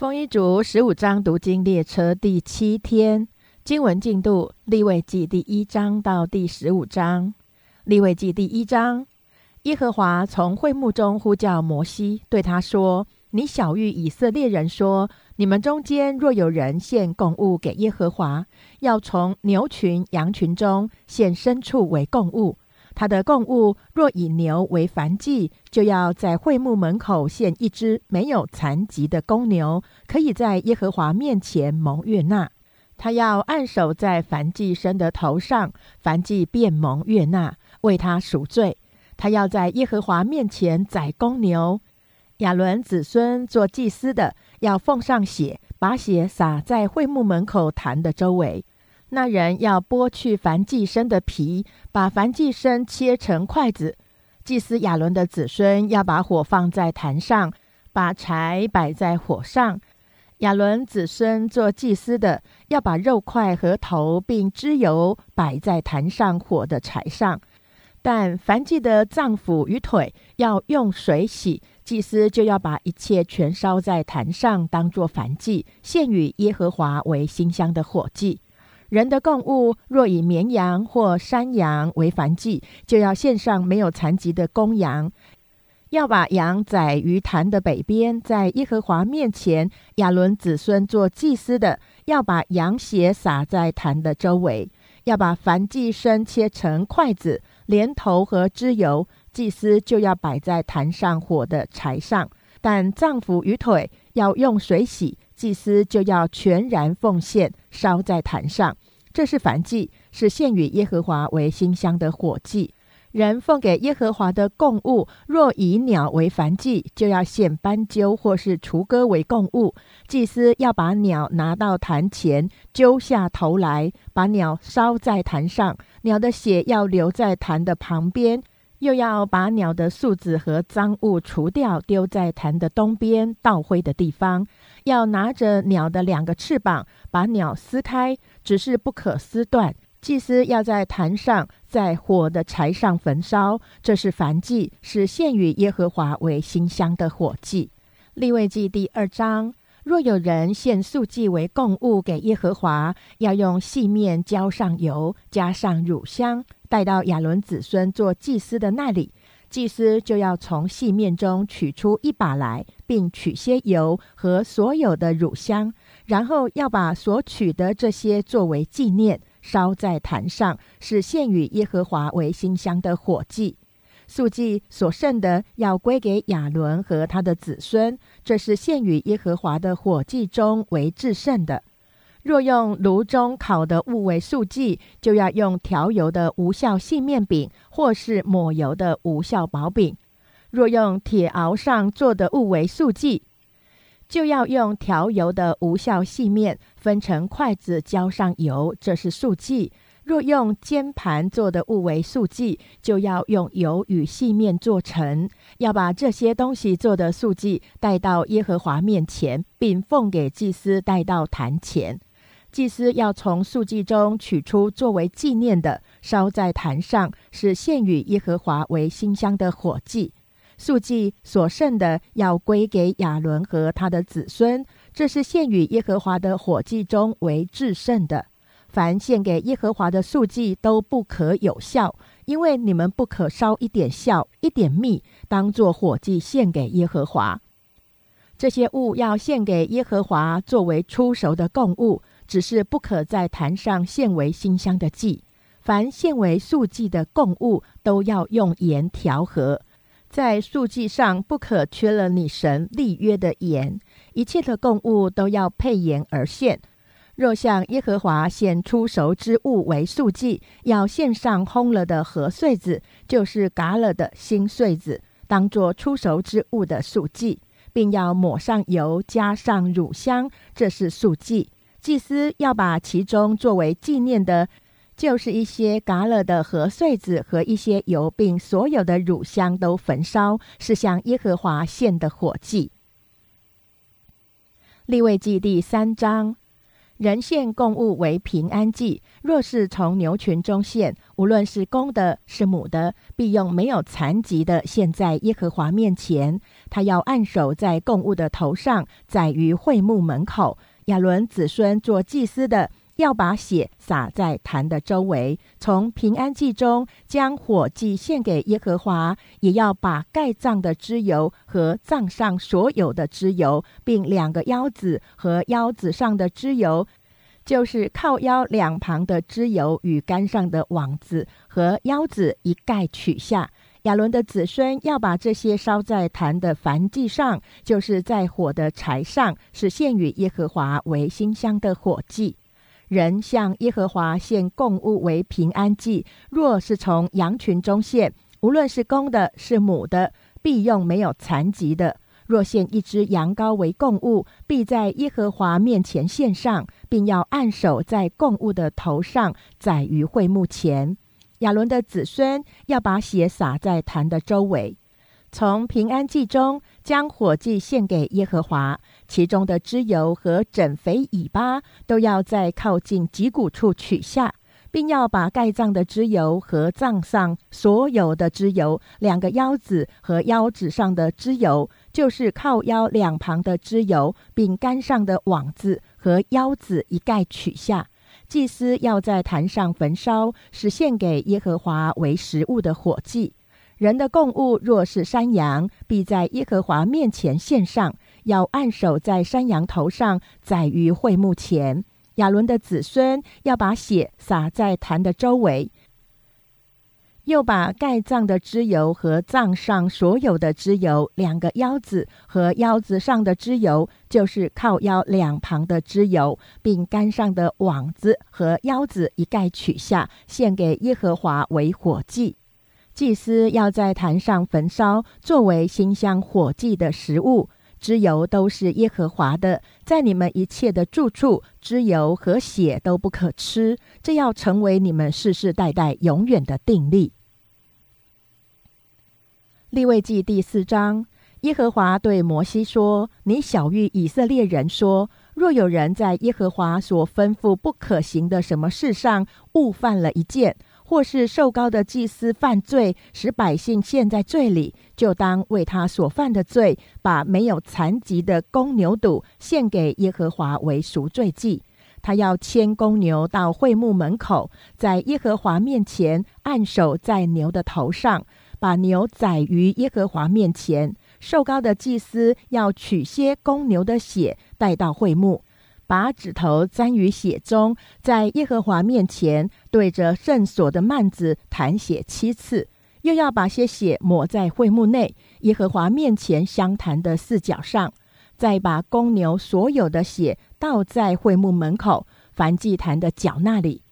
丰一族十五章读经列车第七天经文进度：立位记第一章到第十五章。立位记第一章，耶和华从会幕中呼叫摩西，对他说：“你小谕以色列人说，你们中间若有人献供物给耶和华，要从牛群、羊群中献牲畜为供物。”他的供物若以牛为燔祭，就要在会幕门口献一只没有残疾的公牛，可以在耶和华面前蒙悦纳。他要按手在燔祭生的头上，燔祭便蒙悦纳，为他赎罪。他要在耶和华面前宰公牛。亚伦子孙做祭司的，要奉上血，把血洒在会幕门口坛的周围。那人要剥去燔祭生的皮，把燔祭生切成筷子。祭司亚伦的子孙要把火放在坛上，把柴摆在火上。亚伦子孙做祭司的要把肉块和头并脂油摆在坛上火的柴上。但燔祭的脏腑与腿要用水洗，祭司就要把一切全烧在坛上，当作燔祭，献与耶和华为馨香的火祭。人的供物若以绵羊或山羊为燔祭，就要献上没有残疾的公羊，要把羊宰于坛的北边，在耶和华面前。亚伦子孙做祭司的，要把羊血洒在坛的周围，要把燔祭生切成筷子，连头和脂油，祭司就要摆在坛上火的柴上，但脏腑与腿要用水洗。祭司就要全然奉献，烧在坛上。这是燔祭，是献与耶和华为馨香的火祭。人奉给耶和华的供物，若以鸟为燔祭，就要献斑鸠或是雏鸽为供物。祭司要把鸟拿到坛前，揪下头来，把鸟烧在坛上。鸟的血要留在坛的旁边。又要把鸟的宿子和脏物除掉，丢在坛的东边倒灰的地方。要拿着鸟的两个翅膀，把鸟撕开，只是不可撕断。祭司要在坛上，在火的柴上焚烧，这是燔祭，是献与耶和华为馨香的火祭。立位记第二章。若有人献素祭为供物给耶和华，要用细面浇上油，加上乳香，带到亚伦子孙做祭司的那里。祭司就要从细面中取出一把来，并取些油和所有的乳香，然后要把所取的这些作为纪念，烧在坛上，是献与耶和华为馨香的火祭。素祭所剩的要归给亚伦和他的子孙，这是献与耶和华的火祭中为至圣的。若用炉中烤的物为素祭，就要用调油的无效细面饼，或是抹油的无效薄饼；若用铁熬上做的物为素祭，就要用调油的无效细面分成筷子，浇上油，这是素祭。若用煎盘做的物为素祭，就要用油与细面做成。要把这些东西做的素祭带到耶和华面前，并奉给祭司带到坛前。祭司要从素祭中取出作为纪念的，烧在坛上，是献与耶和华为馨香的火祭。素祭所剩的要归给亚伦和他的子孙，这是献与耶和华的火祭中为至圣的。凡献给耶和华的素祭都不可有效，因为你们不可烧一点酵、一点蜜，当作火祭献给耶和华。这些物要献给耶和华作为出熟的供物，只是不可在坛上献为馨香的祭。凡献为素祭的供物，都要用盐调和，在素祭上不可缺了你神立约的盐。一切的供物都要配盐而献。若向耶和华献出熟之物为素祭，要献上烘了的禾穗子，就是嘎了的新穗子，当作出熟之物的素祭，并要抹上油，加上乳香，这是素祭。祭司要把其中作为纪念的，就是一些嘎了的禾穗子和一些油，并所有的乳香都焚烧，是向耶和华献的火祭。立位记第三章。人献供物为平安祭，若是从牛群中献，无论是公的，是母的，必用没有残疾的献在耶和华面前。他要按手在供物的头上，载于会幕门口。亚伦子孙做祭司的。要把血洒在坛的周围，从平安祭中将火祭献给耶和华，也要把盖脏的脂油和脏上所有的脂油，并两个腰子和腰子上的脂油，就是靠腰两旁的脂油与杆上的网子和腰子一概取下。亚伦的子孙要把这些烧在坛的燔祭上，就是在火的柴上，是献与耶和华为馨香的火祭。人向耶和华献供物为平安祭，若是从羊群中献，无论是公的，是母的，必用没有残疾的。若献一只羊羔为供物，必在耶和华面前献上，并要按手在供物的头上，宰于会幕前。亚伦的子孙要把血洒在坛的周围。从平安祭中将火祭献给耶和华，其中的脂油和整肥尾巴都要在靠近脊骨处取下，并要把盖脏的脂油和脏上所有的脂油、两个腰子和腰子上的脂油，就是靠腰两旁的脂油，并杆上的网子和腰子一概取下。祭司要在坛上焚烧，是献给耶和华为食物的火祭。人的供物若是山羊，必在耶和华面前献上，要按手在山羊头上，宰于会幕前。亚伦的子孙要把血洒在坛的周围，又把盖脏的脂油和脏上所有的脂油，两个腰子和腰子上的脂油，就是靠腰两旁的脂油，并杆上的网子和腰子一概取下，献给耶和华为火祭。祭司要在坛上焚烧，作为馨香火祭的食物。脂油都是耶和华的，在你们一切的住处，脂油和血都不可吃。这要成为你们世世代代永远的定例。立位记第四章，耶和华对摩西说：“你小谕以色列人说，若有人在耶和华所吩咐不可行的什么事上误犯了一件。”或是受高的祭司犯罪，使百姓陷在罪里，就当为他所犯的罪，把没有残疾的公牛犊献给耶和华为赎罪祭。他要牵公牛到会幕门口，在耶和华面前按手在牛的头上，把牛宰于耶和华面前。瘦高的祭司要取些公牛的血带到会幕。把指头沾于血中，在耶和华面前对着圣所的幔子弹血七次，又要把些血抹在会幕内耶和华面前相谈的四角上，再把公牛所有的血倒在会幕门口凡祭坛的角那里。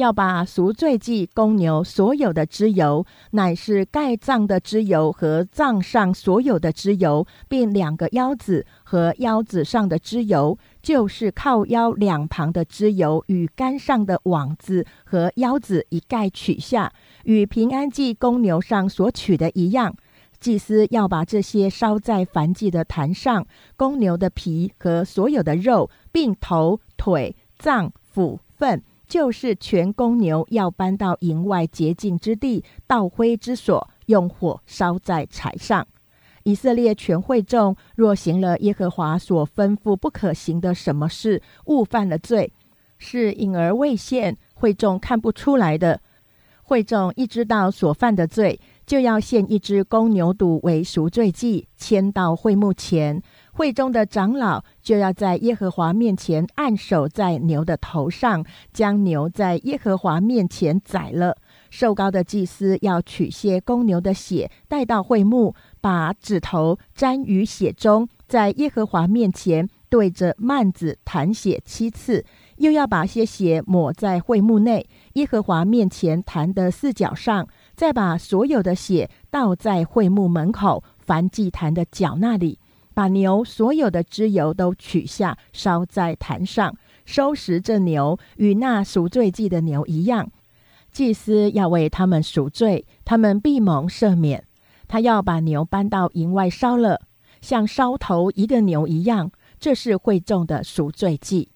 要把赎罪祭公牛所有的脂油，乃是盖脏的脂油和脏上所有的脂油，并两个腰子和腰子上的脂油，就是靠腰两旁的脂油与杆上的网子和腰子一概取下，与平安祭公牛上所取的一样。祭司要把这些烧在燔祭的坛上，公牛的皮和所有的肉，并头、腿、脏、腑、粪。就是全公牛要搬到营外洁净之地，倒灰之所，用火烧在柴上。以色列全会众若行了耶和华所吩咐不可行的什么事，误犯了罪，是隐而未现，会众看不出来的。会众一知道所犯的罪，就要献一只公牛犊为赎罪祭，牵到会幕前。会中的长老就要在耶和华面前按手在牛的头上，将牛在耶和华面前宰了。瘦高的祭司要取些公牛的血带到会幕，把指头沾于血中，在耶和华面前对着幔子弹血七次，又要把些血抹在会幕内耶和华面前弹的四角上，再把所有的血倒在会幕门口凡祭坛的角那里。把牛所有的脂油都取下，烧在坛上，收拾这牛与那赎罪祭的牛一样。祭司要为他们赎罪，他们必蒙赦免。他要把牛搬到营外烧了，像烧头一个牛一样。这是会众的赎罪祭。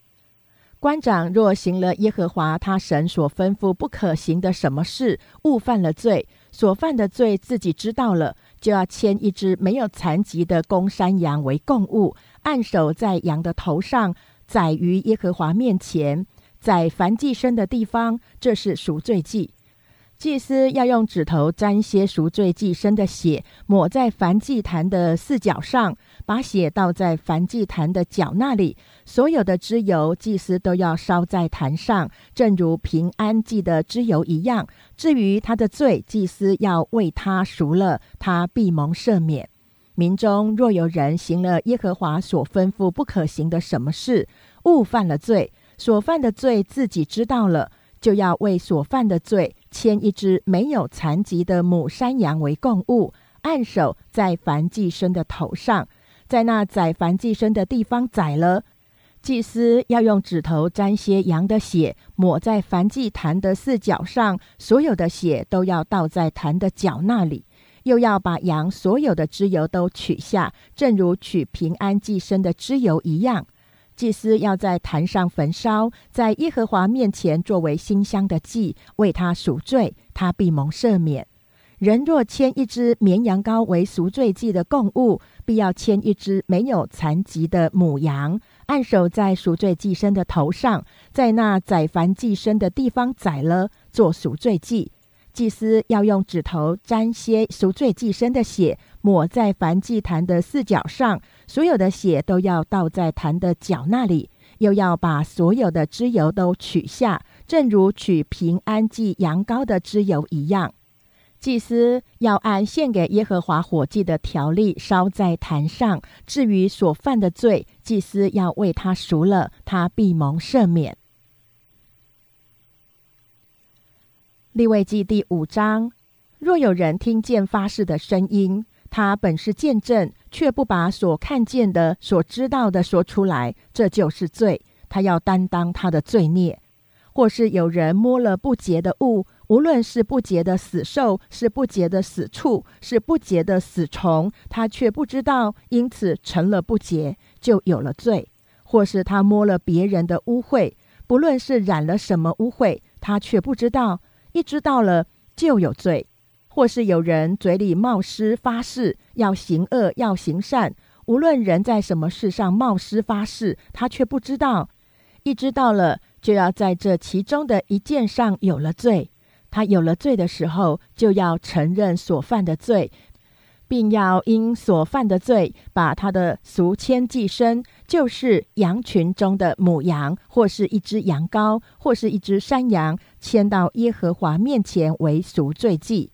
官长若行了耶和华他神所吩咐不可行的什么事，误犯了罪，所犯的罪自己知道了，就要牵一只没有残疾的公山羊为供物，按手在羊的头上，宰于耶和华面前，在凡祭牲的地方，这是赎罪祭。祭司要用指头沾些赎罪祭牲的血，抹在燔祭坛的四角上，把血倒在燔祭坛的角那里。所有的脂油，祭司都要烧在坛上，正如平安祭的脂油一样。至于他的罪，祭司要为他赎了，他必蒙赦免。民中若有人行了耶和华所吩咐不可行的什么事，误犯了罪，所犯的罪自己知道了，就要为所犯的罪。牵一只没有残疾的母山羊为供物，按手在凡祭生的头上，在那宰凡祭生的地方宰了。祭司要用指头沾些羊的血，抹在凡祭坛的四角上，所有的血都要倒在坛的角那里，又要把羊所有的脂油都取下，正如取平安祭生的脂油一样。祭司要在坛上焚烧，在耶和华面前作为馨香的祭，为他赎罪，他必蒙赦免。人若牵一只绵羊羔为赎罪祭的供物，必要牵一只没有残疾的母羊，按手在赎罪祭牲的头上，在那宰凡祭牲的地方宰了，做赎罪祭。祭司要用指头沾些赎罪祭牲的血，抹在燔祭坛的四角上，所有的血都要倒在坛的角那里，又要把所有的脂油都取下，正如取平安祭羊羔的脂油一样。祭司要按献给耶和华火祭的条例烧在坛上。至于所犯的罪，祭司要为他赎了，他必蒙赦免。立位记第五章：若有人听见发誓的声音，他本是见证，却不把所看见的、所知道的说出来，这就是罪。他要担当他的罪孽。或是有人摸了不洁的物，无论是不洁的死兽，是不洁的死畜，是不洁的死虫，他却不知道，因此成了不洁，就有了罪。或是他摸了别人的污秽，不论是染了什么污秽，他却不知道。一知道了就有罪，或是有人嘴里冒失发誓要行恶要行善，无论人在什么事上冒失发誓，他却不知道。一知道了，就要在这其中的一件上有了罪。他有了罪的时候，就要承认所犯的罪。并要因所犯的罪，把他的赎签寄生，就是羊群中的母羊，或是一只羊羔，或是一只山羊，牵到耶和华面前为赎罪祭。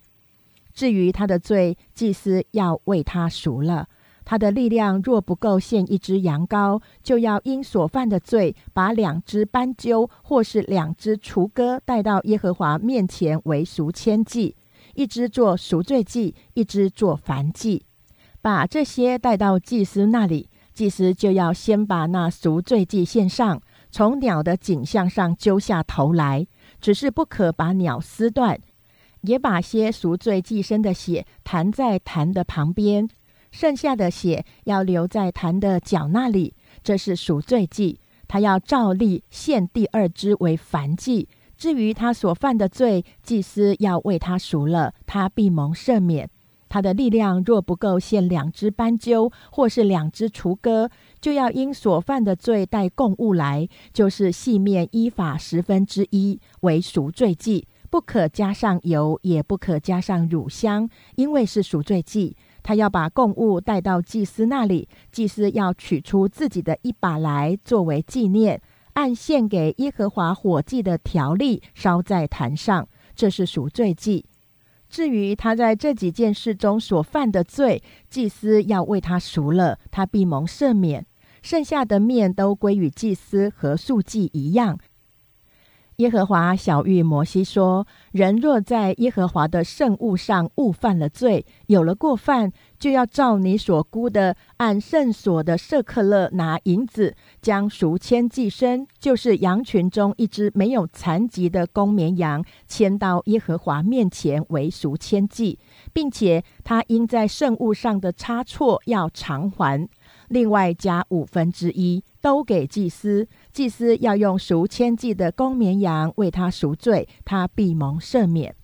至于他的罪，祭司要为他赎了。他的力量若不够献一只羊羔，就要因所犯的罪，把两只斑鸠，或是两只雏鸽带到耶和华面前为赎千祭。一只做赎罪祭，一只做燔祭，把这些带到祭司那里。祭司就要先把那赎罪祭献上，从鸟的颈项上揪下头来，只是不可把鸟撕断，也把些赎罪祭身的血弹在坛的旁边，剩下的血要留在坛的角那里。这是赎罪祭，他要照例献第二只为燔祭。至于他所犯的罪，祭司要为他赎了，他必蒙赦免。他的力量若不够献两只斑鸠，或是两只雏鸽，就要因所犯的罪带供物来，就是细面依法十分之一为赎罪祭，不可加上油，也不可加上乳香，因为是赎罪祭。他要把供物带到祭司那里，祭司要取出自己的一把来作为纪念。按献给耶和华火祭的条例烧在坛上，这是赎罪祭。至于他在这几件事中所犯的罪，祭司要为他赎了，他必蒙赦免。剩下的面都归于祭司和素祭一样。耶和华小玉摩西说：“人若在耶和华的圣物上误犯了罪，有了过犯，就要照你所估的，按圣所的舍克勒拿银子，将赎签寄生，就是羊群中一只没有残疾的公绵羊，牵到耶和华面前为赎签祭，并且他因在圣物上的差错要偿还。”另外加五分之一，都给祭司。祭司要用赎千计的公绵羊为他赎罪，他必蒙赦免。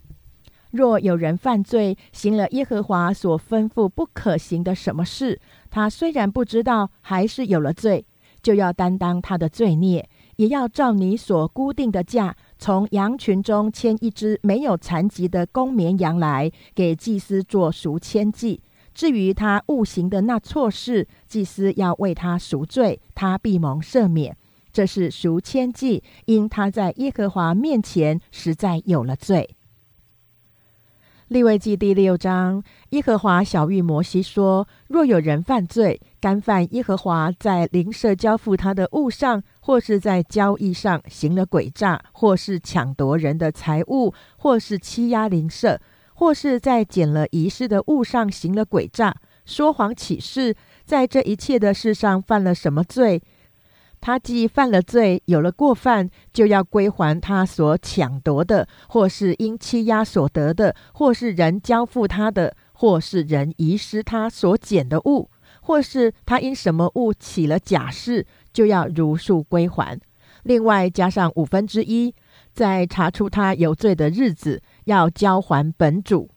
若有人犯罪，行了耶和华所吩咐不可行的什么事，他虽然不知道，还是有了罪，就要担当他的罪孽，也要照你所固定的价，从羊群中牵一只没有残疾的公绵羊来，给祭司做赎千祭。至于他误行的那错事，祭司要为他赎罪，他必蒙赦免。这是赎千祭，因他在耶和华面前实在有了罪。利位记第六章，耶和华小玉摩西说：若有人犯罪，干犯耶和华在邻舍交付他的物上，或是在交易上行了诡诈，或是抢夺人的财物，或是欺压邻舍。或是在捡了遗失的物上行了诡诈、说谎起誓，在这一切的事上犯了什么罪？他既犯了罪，有了过犯，就要归还他所抢夺的，或是因欺压所得的，或是人交付他的，或是人遗失他所捡的物，或是他因什么物起了假誓，就要如数归还。另外加上五分之一，在查出他有罪的日子。要交还本主，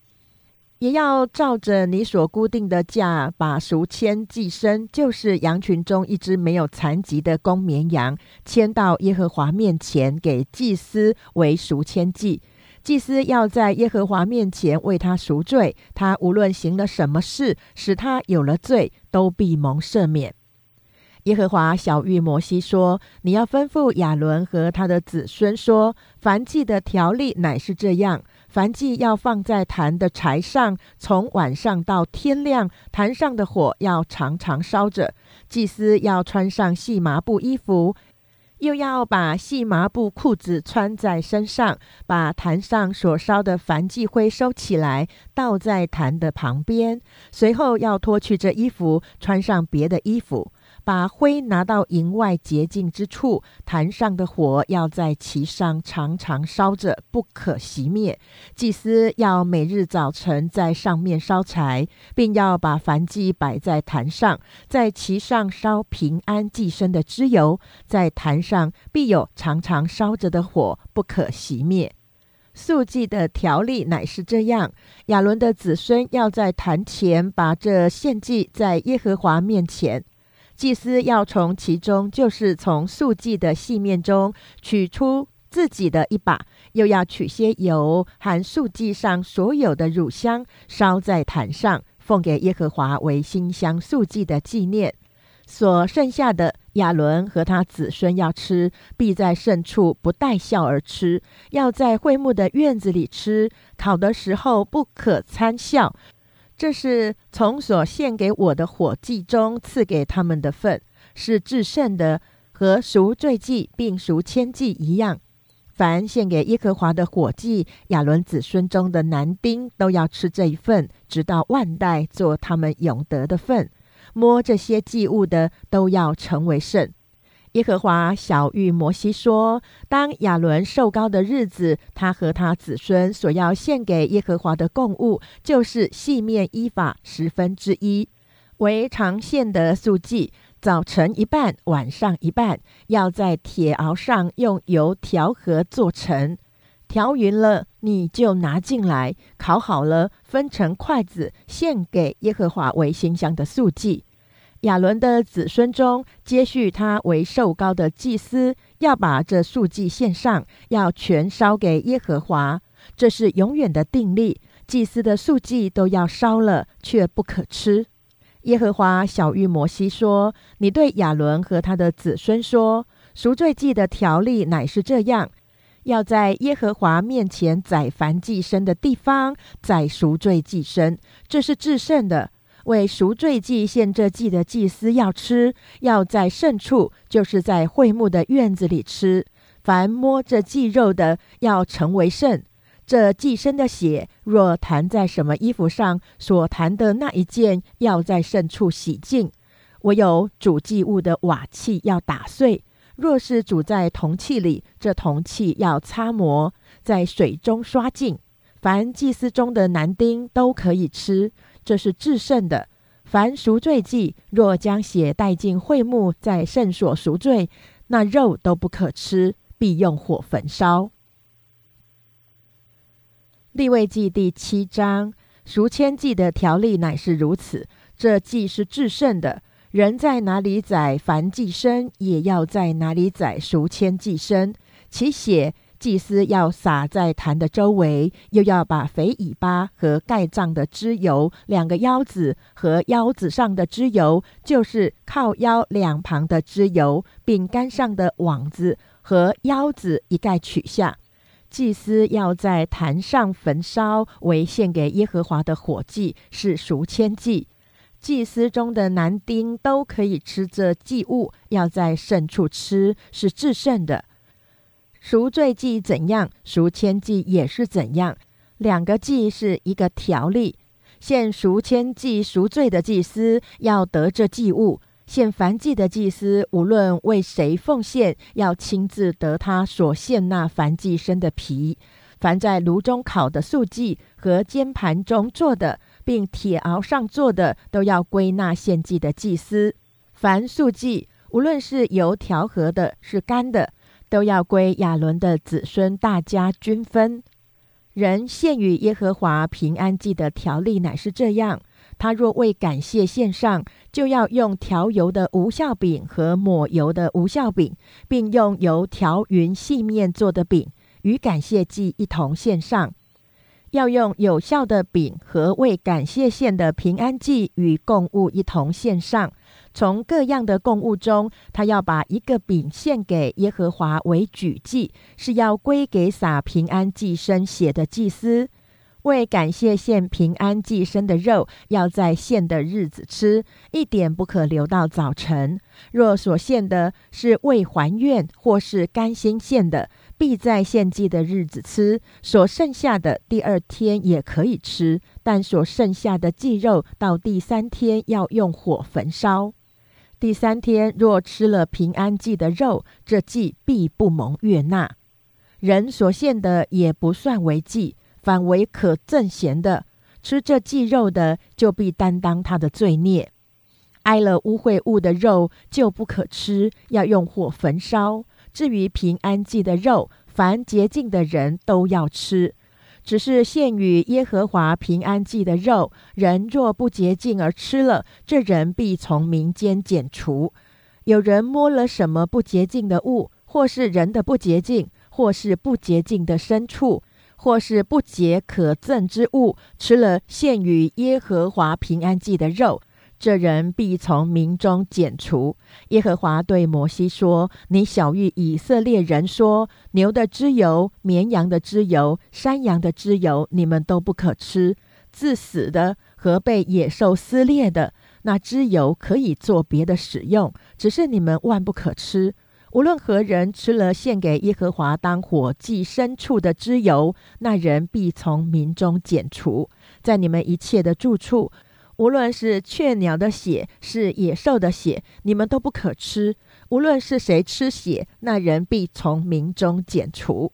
也要照着你所固定的价，把赎签寄生，就是羊群中一只没有残疾的公绵羊，牵到耶和华面前，给祭司为赎签祭。祭司要在耶和华面前为他赎罪，他无论行了什么事，使他有了罪，都必蒙赦免。耶和华小玉摩西说：“你要吩咐亚伦和他的子孙说，凡祭的条例乃是这样。”凡祭要放在坛的柴上，从晚上到天亮，坛上的火要常常烧着。祭司要穿上细麻布衣服，又要把细麻布裤子穿在身上，把坛上所烧的燔祭灰收起来，倒在坛的旁边。随后要脱去这衣服，穿上别的衣服。把灰拿到营外洁净之处，坛上的火要在其上常常烧着，不可熄灭。祭司要每日早晨在上面烧柴，并要把燔祭摆在坛上，在其上烧平安祭生的脂油，在坛上必有常常烧着的火，不可熄灭。素祭的条例乃是这样：亚伦的子孙要在坛前把这献祭在耶和华面前。祭司要从其中，就是从素祭的细面中取出自己的一把，又要取些油含素祭上所有的乳香，烧在坛上，奉给耶和华为馨香素祭的纪念。所剩下的，亚伦和他子孙要吃，必在圣处不带笑而吃，要在会幕的院子里吃。烤的时候不可参笑。这是从所献给我的火祭中赐给他们的份，是至圣的，和赎罪祭并赎千祭一样。凡献给耶和华的火祭，亚伦子孙中的男丁都要吃这一份，直到万代做他们永得的份。摸这些祭物的，都要成为圣。耶和华小谕摩西说：“当亚伦受高的日子，他和他子孙所要献给耶和华的供物，就是细面依法十分之一，为常献的素祭。早晨一半，晚上一半，要在铁熬上用油调和做成。调匀了，你就拿进来，烤好了，分成筷子，献给耶和华为馨香的素祭。”亚伦的子孙中，接续他为受高的祭司，要把这数祭献上，要全烧给耶和华。这是永远的定例。祭司的数祭都要烧了，却不可吃。耶和华小谕摩西说：“你对亚伦和他的子孙说，赎罪祭的条例乃是这样：要在耶和华面前宰凡祭牲的地方宰赎罪祭牲，这是至圣的。”为赎罪祭献这祭的祭司要吃，要在圣处，就是在会幕的院子里吃。凡摸着祭肉的，要成为圣。这祭牲的血若弹在什么衣服上，所弹的那一件，要在圣处洗净。唯有煮祭物的瓦器要打碎。若是煮在铜器里，这铜器要擦磨，在水中刷净。凡祭司中的男丁都可以吃。这是至圣的，凡赎罪祭，若将血带进会幕，在圣所赎罪，那肉都不可吃，必用火焚烧。立位记第七章，赎愆祭的条例乃是如此。这祭是至圣的，人在哪里宰凡祭牲，也要在哪里宰赎愆祭牲，其血。祭司要撒在坛的周围，又要把肥尾巴和盖脏的脂油，两个腰子和腰子上的脂油，就是靠腰两旁的脂油，饼干上的网子和腰子一概取下。祭司要在坛上焚烧，为献给耶和华的火祭，是赎愆祭。祭司中的男丁都可以吃这祭物，要在圣处吃，是至圣的。赎罪祭怎样，赎愆祭也是怎样。两个祭是一个条例。献赎愆祭赎罪的祭司要得这祭物；献燔祭的祭司无论为谁奉献，要亲自得他所献那燔祭生的皮。凡在炉中烤的素祭和煎盘中做的，并铁熬上做的，都要归纳献祭的祭司。凡素祭，无论是油调和的，是干的。都要归亚伦的子孙，大家均分。人献与耶和华平安祭的条例乃是这样：他若为感谢献上，就要用调油的无效饼和抹油的无效饼，并用油调匀细面做的饼，与感谢祭一同献上。要用有效的饼和为感谢献的平安祭与供物一同献上。从各样的供物中，他要把一个饼献给耶和华为举祭，是要归给撒平安祭牲血的祭司。为感谢献平安祭牲的肉，要在献的日子吃，一点不可留到早晨。若所献的是为还愿或是甘心献的，必在献祭的日子吃。所剩下的第二天也可以吃，但所剩下的祭肉到第三天要用火焚烧。第三天若吃了平安祭的肉，这祭必不蒙悦纳。人所献的也不算为祭，反为可赠贤的。吃这祭肉的，就必担当他的罪孽。挨了污秽物的肉就不可吃，要用火焚烧。至于平安祭的肉，凡洁净的人都要吃。只是献与耶和华平安祭的肉，人若不洁净而吃了，这人必从民间剪除。有人摸了什么不洁净的物，或是人的不洁净，或是不洁净的牲畜，或是不洁可憎之物，吃了献与耶和华平安祭的肉。这人必从民中剪除。耶和华对摩西说：“你小谕以色列人说：牛的脂油、绵羊的脂油、山羊的脂油，你们都不可吃。自死的和被野兽撕裂的，那脂油可以做别的使用，只是你们万不可吃。无论何人吃了献给耶和华当火祭牲畜的脂油，那人必从民中剪除，在你们一切的住处。”无论是雀鸟的血，是野兽的血，你们都不可吃。无论是谁吃血，那人必从民中剪除。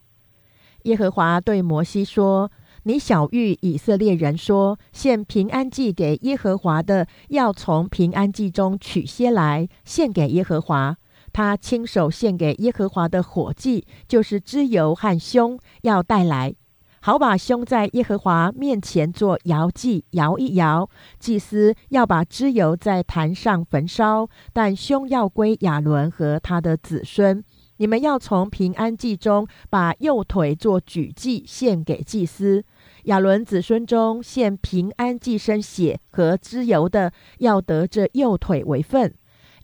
耶和华对摩西说：“你小谕以色列人说，献平安祭给耶和华的，要从平安祭中取些来献给耶和华。他亲手献给耶和华的火祭，就是脂油和胸，要带来。”好把胸在耶和华面前做摇祭，摇一摇。祭司要把脂油在坛上焚烧，但胸要归亚伦和他的子孙。你们要从平安祭中把右腿做举祭献给祭司。亚伦子孙中献平安祭生血和脂油的，要得这右腿为份。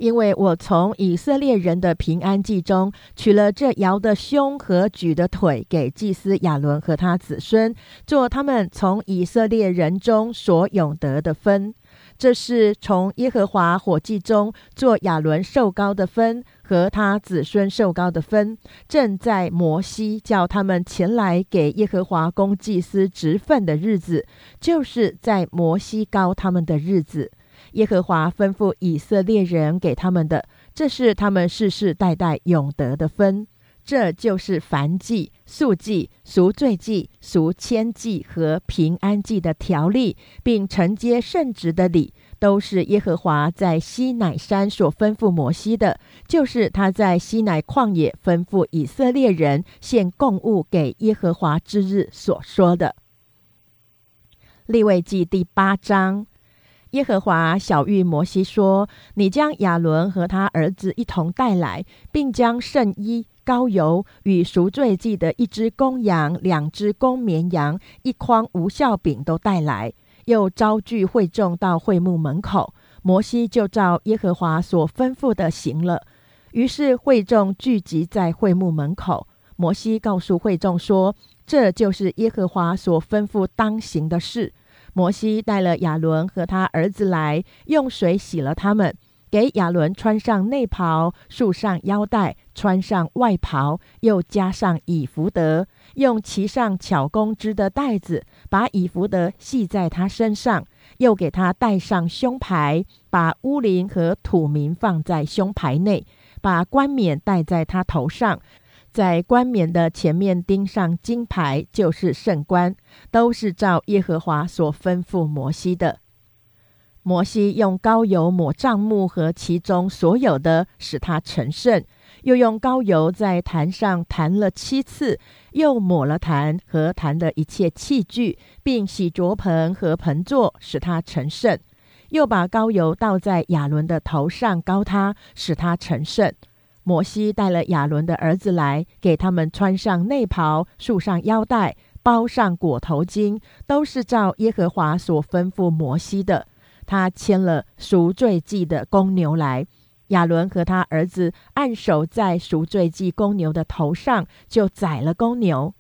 因为我从以色列人的平安祭中取了这摇的胸和举的腿，给祭司亚伦和他子孙做他们从以色列人中所永得的分。这是从耶和华火祭中做亚伦受高的分和他子孙受高的分，正在摩西叫他们前来给耶和华公祭司职分的日子，就是在摩西高他们的日子。耶和华吩咐以色列人给他们的，这是他们世世代代永得的分。这就是凡祭、素祭、赎罪祭、赎愆祭和平安祭的条例，并承接圣旨的礼，都是耶和华在西乃山所吩咐摩西的，就是他在西乃旷野吩咐以色列人献供物给耶和华之日所说的。立位记第八章，耶和华小谕摩西说：“你将亚伦和他儿子一同带来，并将圣衣、膏油与赎罪祭的一只公羊、两只公绵羊、一筐无效饼都带来，又招聚会众到会幕门口。摩西就照耶和华所吩咐的行了。于是会众聚集在会幕门口。摩西告诉会众说：‘这就是耶和华所吩咐当行的事。’摩西带了亚伦和他儿子来，用水洗了他们，给亚伦穿上内袍，束上腰带，穿上外袍，又加上以福德，用其上巧工织的带子把以福德系在他身上，又给他戴上胸牌，把乌林和土民放在胸牌内，把冠冕戴在他头上。在冠冕的前面钉上金牌，就是圣冠，都是照耶和华所吩咐摩西的。摩西用膏油抹帐幕和其中所有的，使它成圣；又用膏油在坛上弹了七次，又抹了坛和坛的一切器具，并洗濯盆和盆座，使它成圣；又把膏油倒在亚伦的头上，膏他，使他成圣。摩西带了亚伦的儿子来，给他们穿上内袍，束上腰带，包上裹头巾，都是照耶和华所吩咐摩西的。他牵了赎罪祭的公牛来，亚伦和他儿子按手在赎罪祭公牛的头上，就宰了公牛。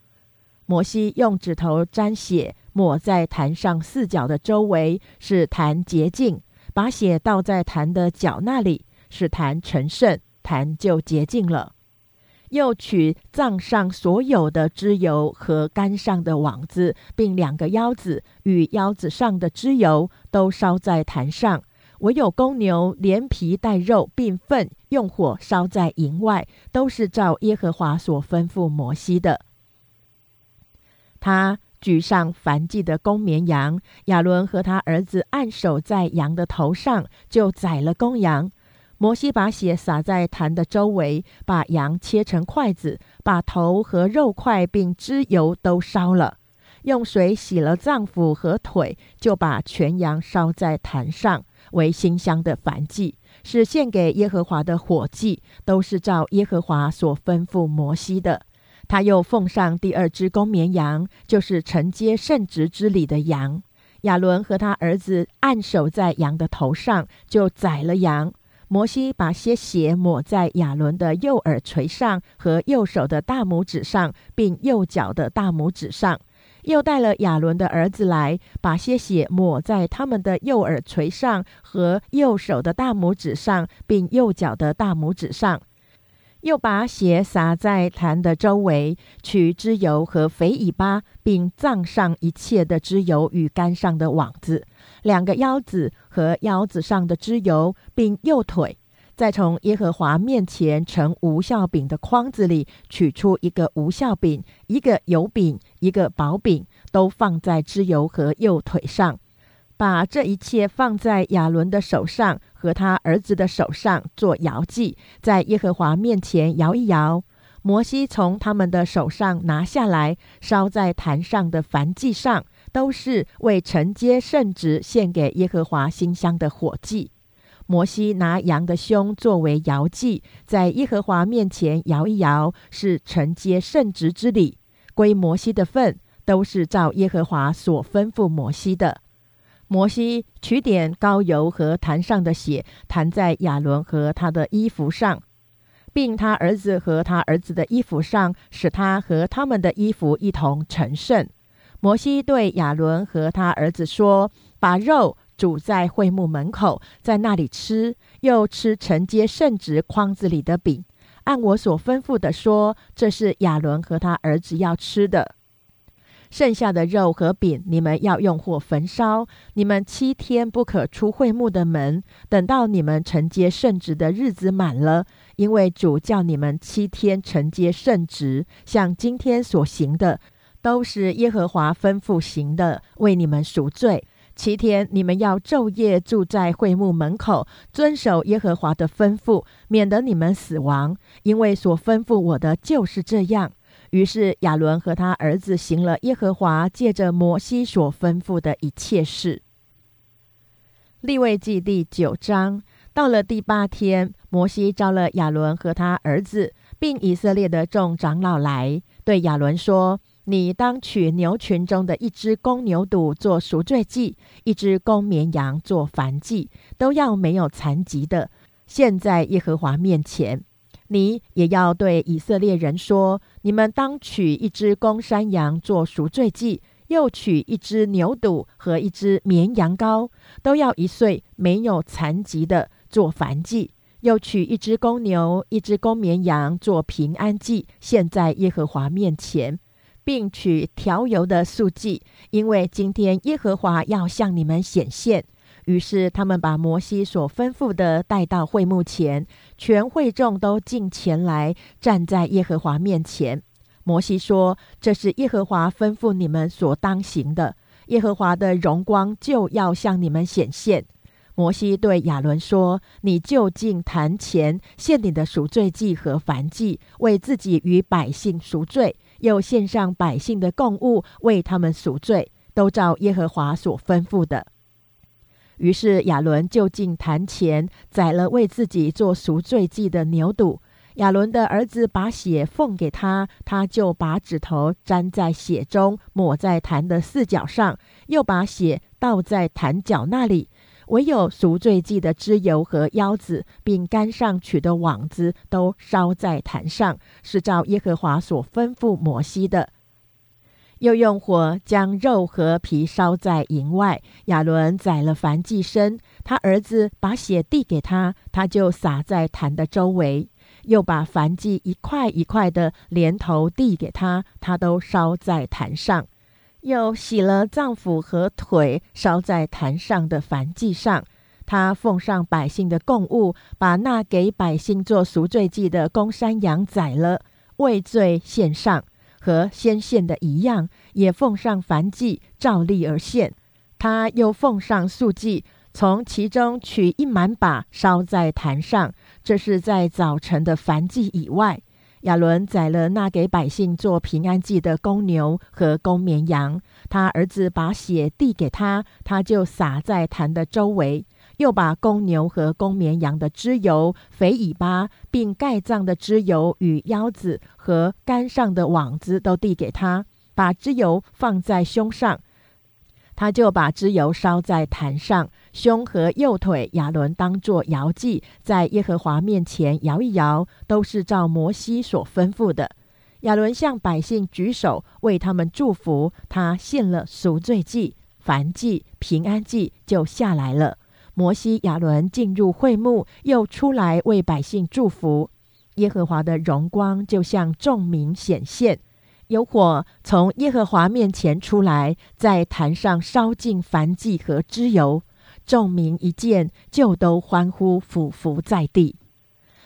摩西用指头沾血，抹在坛上四角的周围，使坛洁净；把血倒在坛的角那里，使坛成圣。坛就洁净了，又取脏上所有的脂油和肝上的网子，并两个腰子与腰子上的脂油，都烧在坛上。唯有公牛连皮带肉并粪，用火烧在营外，都是照耶和华所吩咐摩西的。他举上凡祭的公绵羊，亚伦和他儿子按手在羊的头上，就宰了公羊。摩西把血洒在坛的周围，把羊切成筷子，把头和肉块并脂油都烧了，用水洗了脏腑和腿，就把全羊烧在坛上，为馨香的燔祭，是献给耶和华的火祭，都是照耶和华所吩咐摩西的。他又奉上第二只公绵羊，就是承接圣职之礼的羊。亚伦和他儿子按手在羊的头上，就宰了羊。摩西把些血抹在亚伦的右耳垂上和右手的大拇指上，并右脚的大拇指上，又带了亚伦的儿子来，把些血抹在他们的右耳垂上和右手的大拇指上，并右脚的大拇指上。又把血洒在坛的周围，取脂油和肥尾巴，并葬上一切的脂油与肝上的网子，两个腰子和腰子上的脂油，并右腿。再从耶和华面前盛无效饼的筐子里取出一个无效饼，一个油饼，一个薄饼，都放在脂油和右腿上。把这一切放在亚伦的手上和他儿子的手上做摇祭，在耶和华面前摇一摇。摩西从他们的手上拿下来，烧在坛上的燔祭上，都是为承接圣职献给耶和华馨香的火祭。摩西拿羊的胸作为摇祭，在耶和华面前摇一摇，是承接圣职之礼，归摩西的份，都是照耶和华所吩咐摩西的。摩西取点膏油和坛上的血，弹在亚伦和他的衣服上，并他儿子和他儿子的衣服上，使他和他们的衣服一同成圣。摩西对亚伦和他儿子说：“把肉煮在会幕门口，在那里吃，又吃承接圣职筐子里的饼，按我所吩咐的说，这是亚伦和他儿子要吃的。”剩下的肉和饼，你们要用火焚烧。你们七天不可出会幕的门，等到你们承接圣职的日子满了，因为主叫你们七天承接圣职，像今天所行的，都是耶和华吩咐行的，为你们赎罪。七天，你们要昼夜住在会幕门口，遵守耶和华的吩咐，免得你们死亡。因为所吩咐我的就是这样。于是亚伦和他儿子行了耶和华借着摩西所吩咐的一切事。立位记第九章，到了第八天，摩西召了亚伦和他儿子，并以色列的众长老来，对亚伦说。你当取牛群中的一只公牛犊做赎罪祭，一只公绵羊做燔祭，都要没有残疾的，献在耶和华面前。你也要对以色列人说：你们当取一只公山羊做赎罪祭，又取一只牛犊和一只绵羊羔，都要一岁没有残疾的做燔祭；又取一只公牛、一只公绵羊做平安祭，献在耶和华面前。并取调油的素祭，因为今天耶和华要向你们显现。于是他们把摩西所吩咐的带到会幕前，全会众都进前来，站在耶和华面前。摩西说：“这是耶和华吩咐你们所当行的，耶和华的荣光就要向你们显现。”摩西对亚伦说：“你就近坛前献你的赎罪祭和燔祭，为自己与百姓赎罪。”又献上百姓的供物，为他们赎罪，都照耶和华所吩咐的。于是亚伦就近坛前宰了为自己做赎罪祭的牛犊。亚伦的儿子把血奉给他，他就把指头沾在血中，抹在坛的四角上，又把血倒在坛角那里。唯有赎罪祭的脂油和腰子，并杆上取的网子，都烧在坛上，是照耶和华所吩咐摩西的。又用火将肉和皮烧在营外。亚伦宰了燔祭牲，他儿子把血递给他，他就撒在坛的周围。又把凡祭一块一块的连头递给他，他都烧在坛上。又洗了脏腑和腿，烧在坛上的燔祭上。他奉上百姓的供物，把那给百姓做赎罪祭的公山羊宰了，为罪献上，和先献的一样，也奉上燔祭，照例而献。他又奉上素祭，从其中取一满把，烧在坛上。这是在早晨的燔祭以外。亚伦宰了那给百姓做平安祭的公牛和公绵羊，他儿子把血递给他，他就撒在坛的周围，又把公牛和公绵羊的脂油、肥尾巴，并盖脏的脂油与腰子和杆上的网子都递给他，把脂油放在胸上，他就把脂油烧在坛上。胸和右腿，亚伦当作摇祭，在耶和华面前摇一摇，都是照摩西所吩咐的。亚伦向百姓举手，为他们祝福。他献了赎罪祭、燔祭、平安祭，就下来了。摩西、亚伦进入会幕，又出来为百姓祝福。耶和华的荣光就向众民显现，有火从耶和华面前出来，在坛上烧尽燔祭和脂油。众民一见，就都欢呼，俯伏在地。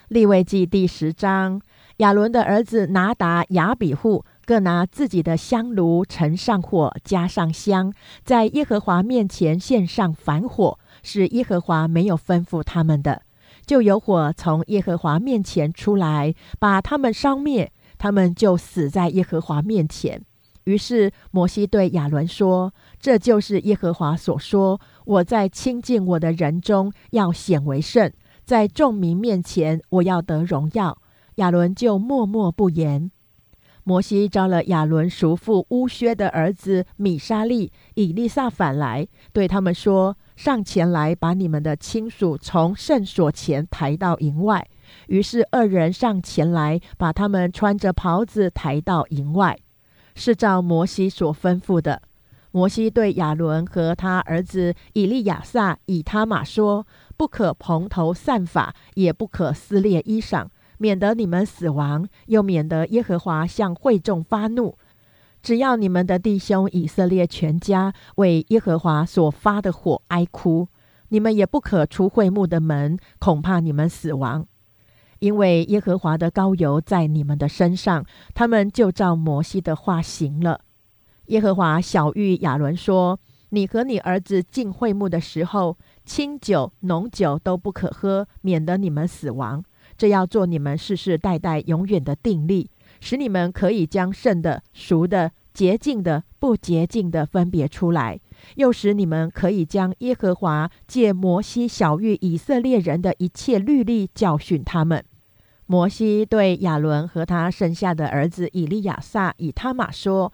立位记第十章，亚伦的儿子拿达、亚比户各拿自己的香炉，盛上火，加上香，在耶和华面前献上反火，是耶和华没有吩咐他们的，就有火从耶和华面前出来，把他们烧灭，他们就死在耶和华面前。于是摩西对亚伦说：“这就是耶和华所说。”我在亲近我的人中要显为圣，在众民面前我要得荣耀。亚伦就默默不言。摩西招了亚伦叔父乌薛的儿子米沙利、以利撒反来，对他们说：“上前来，把你们的亲属从圣所前抬到营外。”于是二人上前来，把他们穿着袍子抬到营外，是照摩西所吩咐的。摩西对亚伦和他儿子以利亚撒、以他玛说：“不可蓬头散发，也不可撕裂衣裳，免得你们死亡，又免得耶和华向会众发怒。只要你们的弟兄以色列全家为耶和华所发的火哀哭，你们也不可出会幕的门，恐怕你们死亡，因为耶和华的膏油在你们的身上。”他们就照摩西的话行了。耶和华小谕亚伦说：“你和你儿子进会幕的时候，清酒、浓酒都不可喝，免得你们死亡。这要做你们世世代代永远的定力，使你们可以将剩的、熟的、洁净的、不洁净的分别出来，又使你们可以将耶和华借摩西小谕以色列人的一切律例教训他们。摩西对亚伦和他生下的儿子以利亚撒、以他玛说：“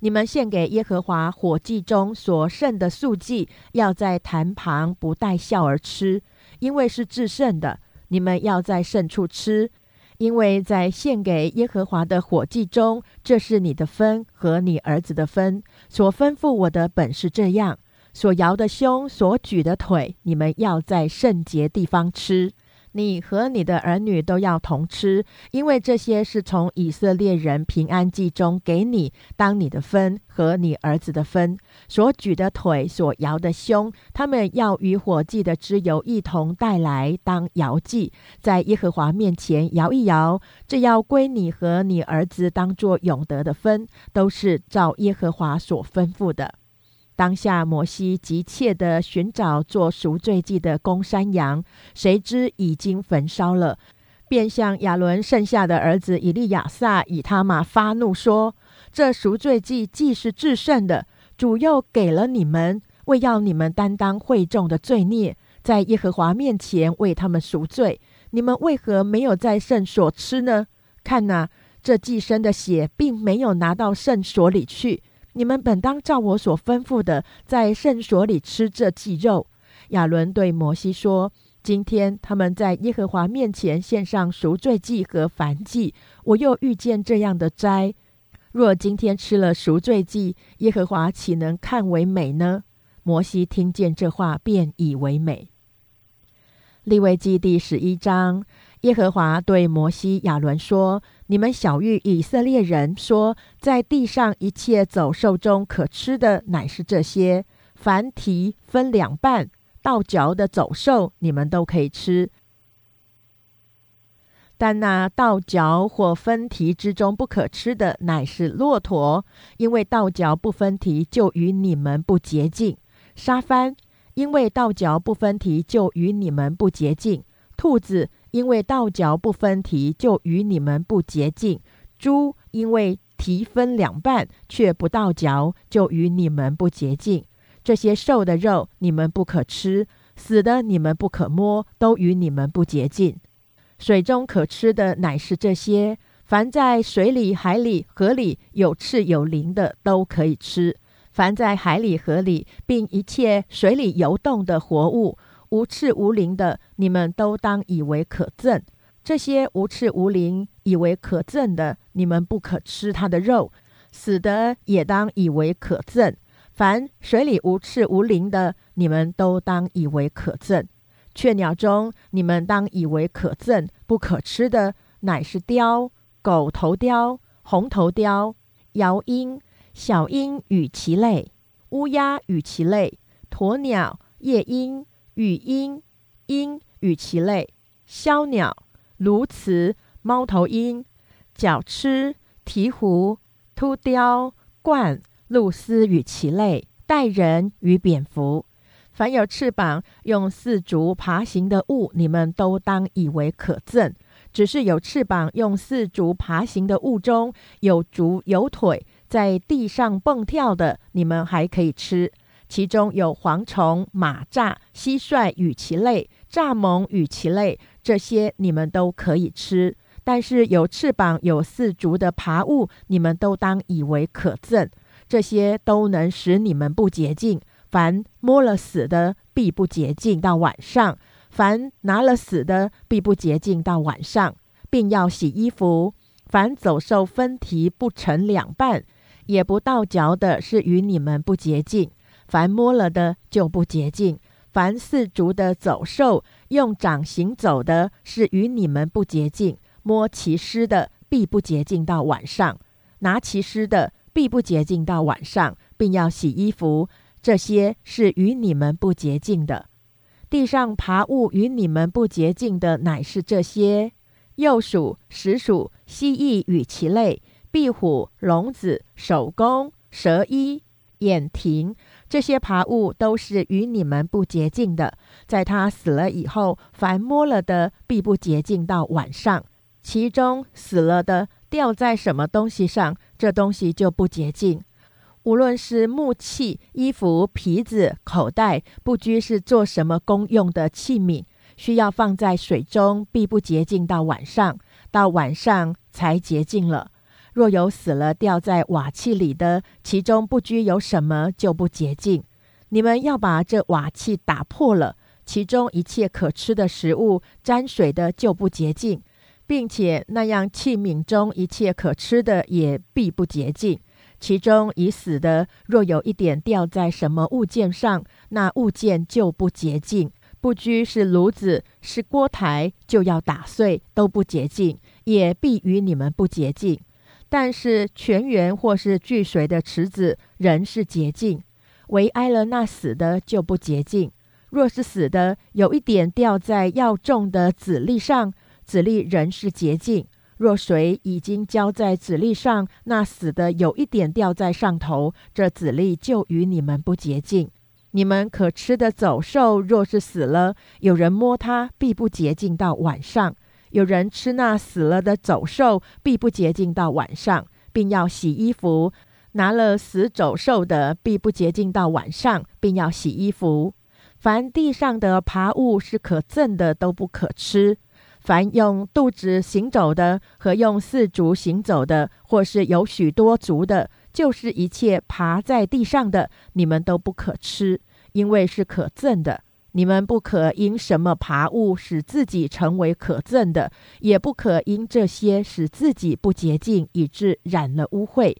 你们献给耶和华火祭中所剩的素祭，要在坛旁不带笑而吃，因为是至圣的。”你们要在圣处吃，因为在献给耶和华的火祭中，这是你的分和你儿子的分。所吩咐我的本是这样：所摇的胸，所举的腿，你们要在圣洁地方吃。你和你的儿女都要同吃，因为这些是从以色列人平安祭中给你当你的分和你儿子的分。所举的腿，所摇的胸，他们要与火祭的脂油一同带来当摇祭，在耶和华面前摇一摇。这要归你和你儿子当作永得的分，都是照耶和华所吩咐的。当下，摩西急切地寻找做赎罪祭的公山羊，谁知已经焚烧了，便向亚伦剩下的儿子以利亚撒、以他玛发怒说：“这赎罪祭既是至圣的，主又给了你们，为要你们担当会众的罪孽，在耶和华面前为他们赎罪。你们为何没有在圣所吃呢？看哪，这祭牲的血并没有拿到圣所里去。”你们本当照我所吩咐的，在圣所里吃这祭肉。亚伦对摩西说：“今天他们在耶和华面前献上赎罪祭和燔祭，我又遇见这样的灾。若今天吃了赎罪祭，耶和华岂能看为美呢？”摩西听见这话，便以为美。利未记第十一章。耶和华对摩西、亚伦说：“你们小谕以色列人说，在地上一切走兽中可吃的，乃是这些：凡蹄分两半、倒嚼的走兽，你们都可以吃。但那倒嚼或分蹄之中不可吃的，乃是骆驼，因为倒嚼不分蹄，就与你们不洁净；沙帆，因为倒嚼不分蹄，就与你们不洁净；兔子。”因为倒嚼不分蹄，就与你们不洁净；猪因为蹄分两半，却不倒嚼，就与你们不洁净。这些瘦的肉你们不可吃，死的你们不可摸，都与你们不洁净。水中可吃的乃是这些：凡在水里、海里、河里有翅有鳞的，都可以吃；凡在海里、河里，并一切水里游动的活物。无翅无鳞的，你们都当以为可憎；这些无翅无鳞、以为可憎的，你们不可吃它的肉；死的也当以为可憎。凡水里无翅无鳞的，你们都当以为可憎。雀鸟中，你们当以为可憎、不可吃的，乃是雕、狗头雕、红头雕、鹞鹰、小鹰与其类、乌鸦与其类、鸵鸟、夜鹰。语音、鹰与其类，枭鸟、鸬鹚、猫头鹰、角鸱、鹈鹕、秃雕、鹳、鹭鸶与其类，带人与蝙蝠，凡有翅膀用四足爬行的物，你们都当以为可憎。只是有翅膀用四足爬行的物中有足有腿，在地上蹦跳的，你们还可以吃。其中有蝗虫、马蚱、蟋蟀与其类，蚱蜢与其类，这些你们都可以吃。但是有翅膀、有四足的爬物，你们都当以为可憎。这些都能使你们不洁净。凡摸了死的，必不洁净到晚上；凡拿了死的，必不洁净到晚上，并要洗衣服。凡走兽分蹄不成两半，也不倒嚼的，是与你们不洁净。凡摸了的就不洁净，凡四足的走兽用掌行走的，是与你们不洁净。摸其尸的必不洁净到晚上，拿其尸的必不洁净到晚上，并要洗衣服。这些是与你们不洁净的。地上爬物与你们不洁净的，乃是这些：鼬鼠、石鼠、蜥蜴与其类、壁虎、笼子、手工、蛇衣、眼蜓。这些爬物都是与你们不洁净的。在他死了以后，凡摸了的，必不洁净到晚上。其中死了的掉在什么东西上，这东西就不洁净。无论是木器、衣服、皮子、口袋，不拘是做什么公用的器皿，需要放在水中，必不洁净到晚上。到晚上才洁净了。若有死了掉在瓦器里的，其中不拘有什么，就不洁净。你们要把这瓦器打破了，其中一切可吃的食物沾水的就不洁净，并且那样器皿中一切可吃的也必不洁净。其中已死的，若有一点掉在什么物件上，那物件就不洁净。不拘是炉子是锅台，就要打碎，都不洁净，也必与你们不洁净。但是泉源或是聚水的池子，仍是洁净；唯挨了那死的，就不洁净。若是死的有一点掉在要种的籽粒上，籽粒仍是洁净；若水已经浇在籽粒上，那死的有一点掉在上头，这籽粒就与你们不洁净。你们可吃的走兽，若是死了，有人摸它，必不洁净到晚上。有人吃那死了的走兽，必不洁净到晚上，并要洗衣服。拿了死走兽的，必不洁净到晚上，并要洗衣服。凡地上的爬物是可憎的，都不可吃。凡用肚子行走的，和用四足行走的，或是有许多足的，就是一切爬在地上的，你们都不可吃，因为是可憎的。你们不可因什么爬物使自己成为可憎的，也不可因这些使自己不洁净，以致染了污秽。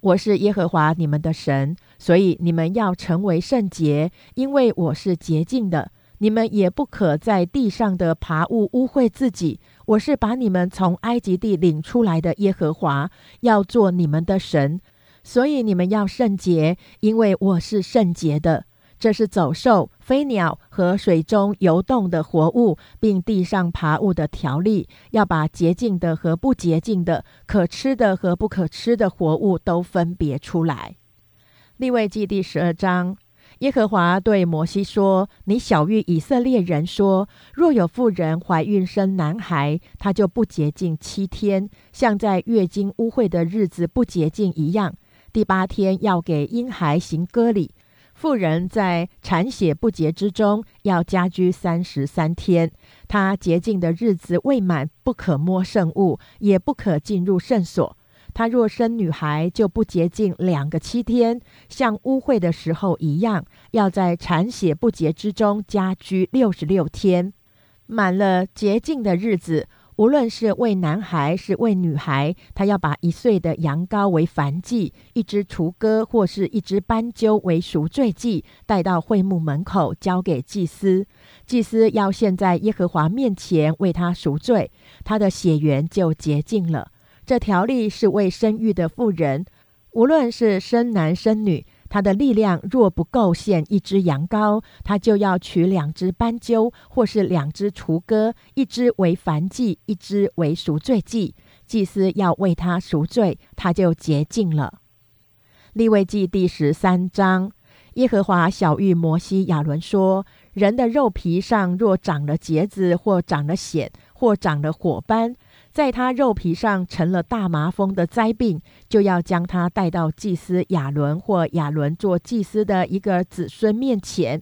我是耶和华你们的神，所以你们要成为圣洁，因为我是洁净的。你们也不可在地上的爬物污秽自己。我是把你们从埃及地领出来的耶和华，要做你们的神，所以你们要圣洁，因为我是圣洁的。这是走兽、飞鸟和水中游动的活物，并地上爬物的条例，要把洁净的和不洁净的、可吃的和不可吃的活物都分别出来。立位记第十二章，耶和华对摩西说：“你小谕以色列人说，若有妇人怀孕生男孩，他就不洁净七天，像在月经污秽的日子不洁净一样。第八天要给婴孩行割礼。”妇人在产血不洁之中，要家居三十三天。她洁净的日子未满，不可摸圣物，也不可进入圣所。她若生女孩，就不洁净两个七天，像污秽的时候一样，要在产血不洁之中家居六十六天。满了洁净的日子。无论是为男孩是为女孩，他要把一岁的羊羔为燔祭，一只雏鸽或是一只斑鸠为赎罪祭，带到会幕门口交给祭司。祭司要献在耶和华面前为他赎罪，他的血缘就洁净了。这条例是为生育的妇人，无论是生男生女。他的力量若不够献一只羊羔，他就要取两只斑鸠，或是两只雏鸽，一只为燔祭，一只为赎罪祭。祭司要为他赎罪，他就洁净了。立位记第十三章，耶和华小谕摩西、亚伦说：人的肉皮上若长了疖子，或长了癣，或长了火斑。在他肉皮上成了大麻风的灾病，就要将他带到祭司亚伦或亚伦做祭司的一个子孙面前。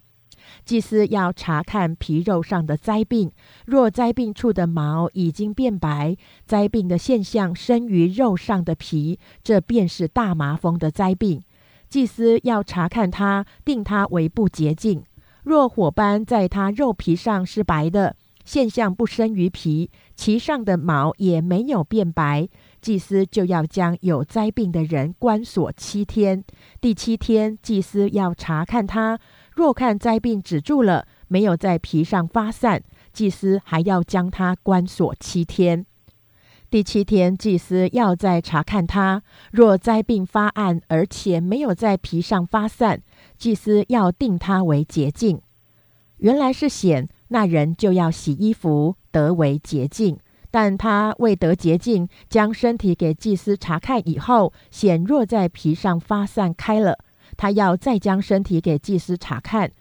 祭司要查看皮肉上的灾病，若灾病处的毛已经变白，灾病的现象生于肉上的皮，这便是大麻风的灾病。祭司要查看他，定他为不洁净。若火斑在他肉皮上是白的。现象不生于皮，其上的毛也没有变白，祭司就要将有灾病的人关锁七天。第七天，祭司要查看他，若看灾病止住了，没有在皮上发散，祭司还要将他关锁七天。第七天，祭司要再查看他，若灾病发暗，而且没有在皮上发散，祭司要定他为洁净。原来是显。那人就要洗衣服，得为洁净。但他未得洁净，将身体给祭司查看以后，显若在皮上发散开了，他要再将身体给祭司查看。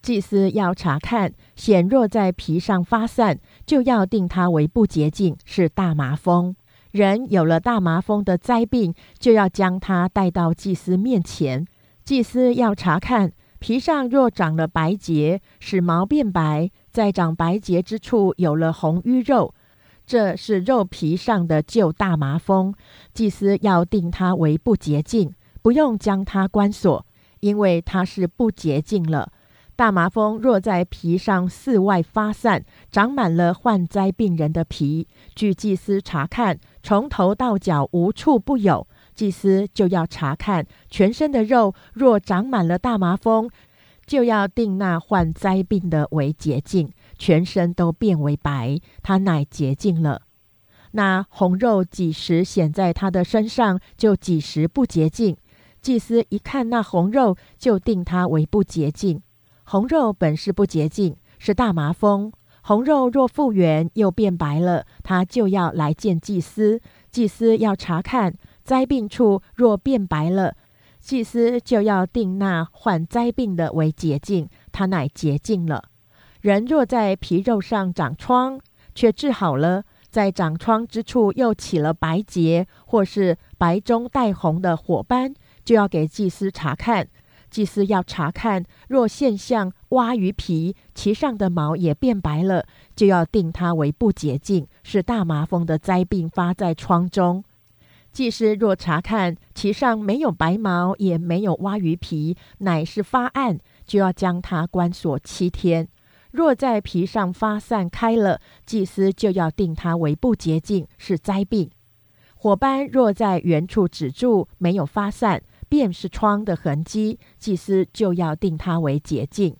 祭司要查看，显若在皮上发散，就要定他为不洁净，是大麻风。人有了大麻风的灾病，就要将他带到祭司面前。祭司要查看皮上若长了白结，使毛变白，在长白结之处有了红瘀肉，这是肉皮上的旧大麻风。祭司要定它为不洁净，不用将它关锁，因为它是不洁净了。大麻风若在皮上四外发散，长满了患灾病人的皮，据祭司查看，从头到脚无处不有，祭司就要查看全身的肉，若长满了大麻风，就要定那患灾病的为洁净，全身都变为白，他乃洁净了。那红肉几时显在他的身上，就几时不洁净。祭司一看那红肉，就定他为不洁净。红肉本是不洁净，是大麻风。红肉若复原，又变白了，他就要来见祭司。祭司要查看灾病处，若变白了，祭司就要定那患灾病的为洁净，他乃洁净了。人若在皮肉上长疮，却治好了，在长疮之处又起了白结，或是白中带红的火斑，就要给祭司查看。祭司要查看，若现象挖鱼皮，其上的毛也变白了，就要定它为不洁净，是大麻风的灾病发在疮中。祭司若查看其上没有白毛，也没有挖鱼皮，乃是发暗，就要将它关锁七天。若在皮上发散开了，祭司就要定它为不洁净，是灾病。火斑若在原处止住，没有发散。便是疮的痕迹，祭司就要定它为洁净。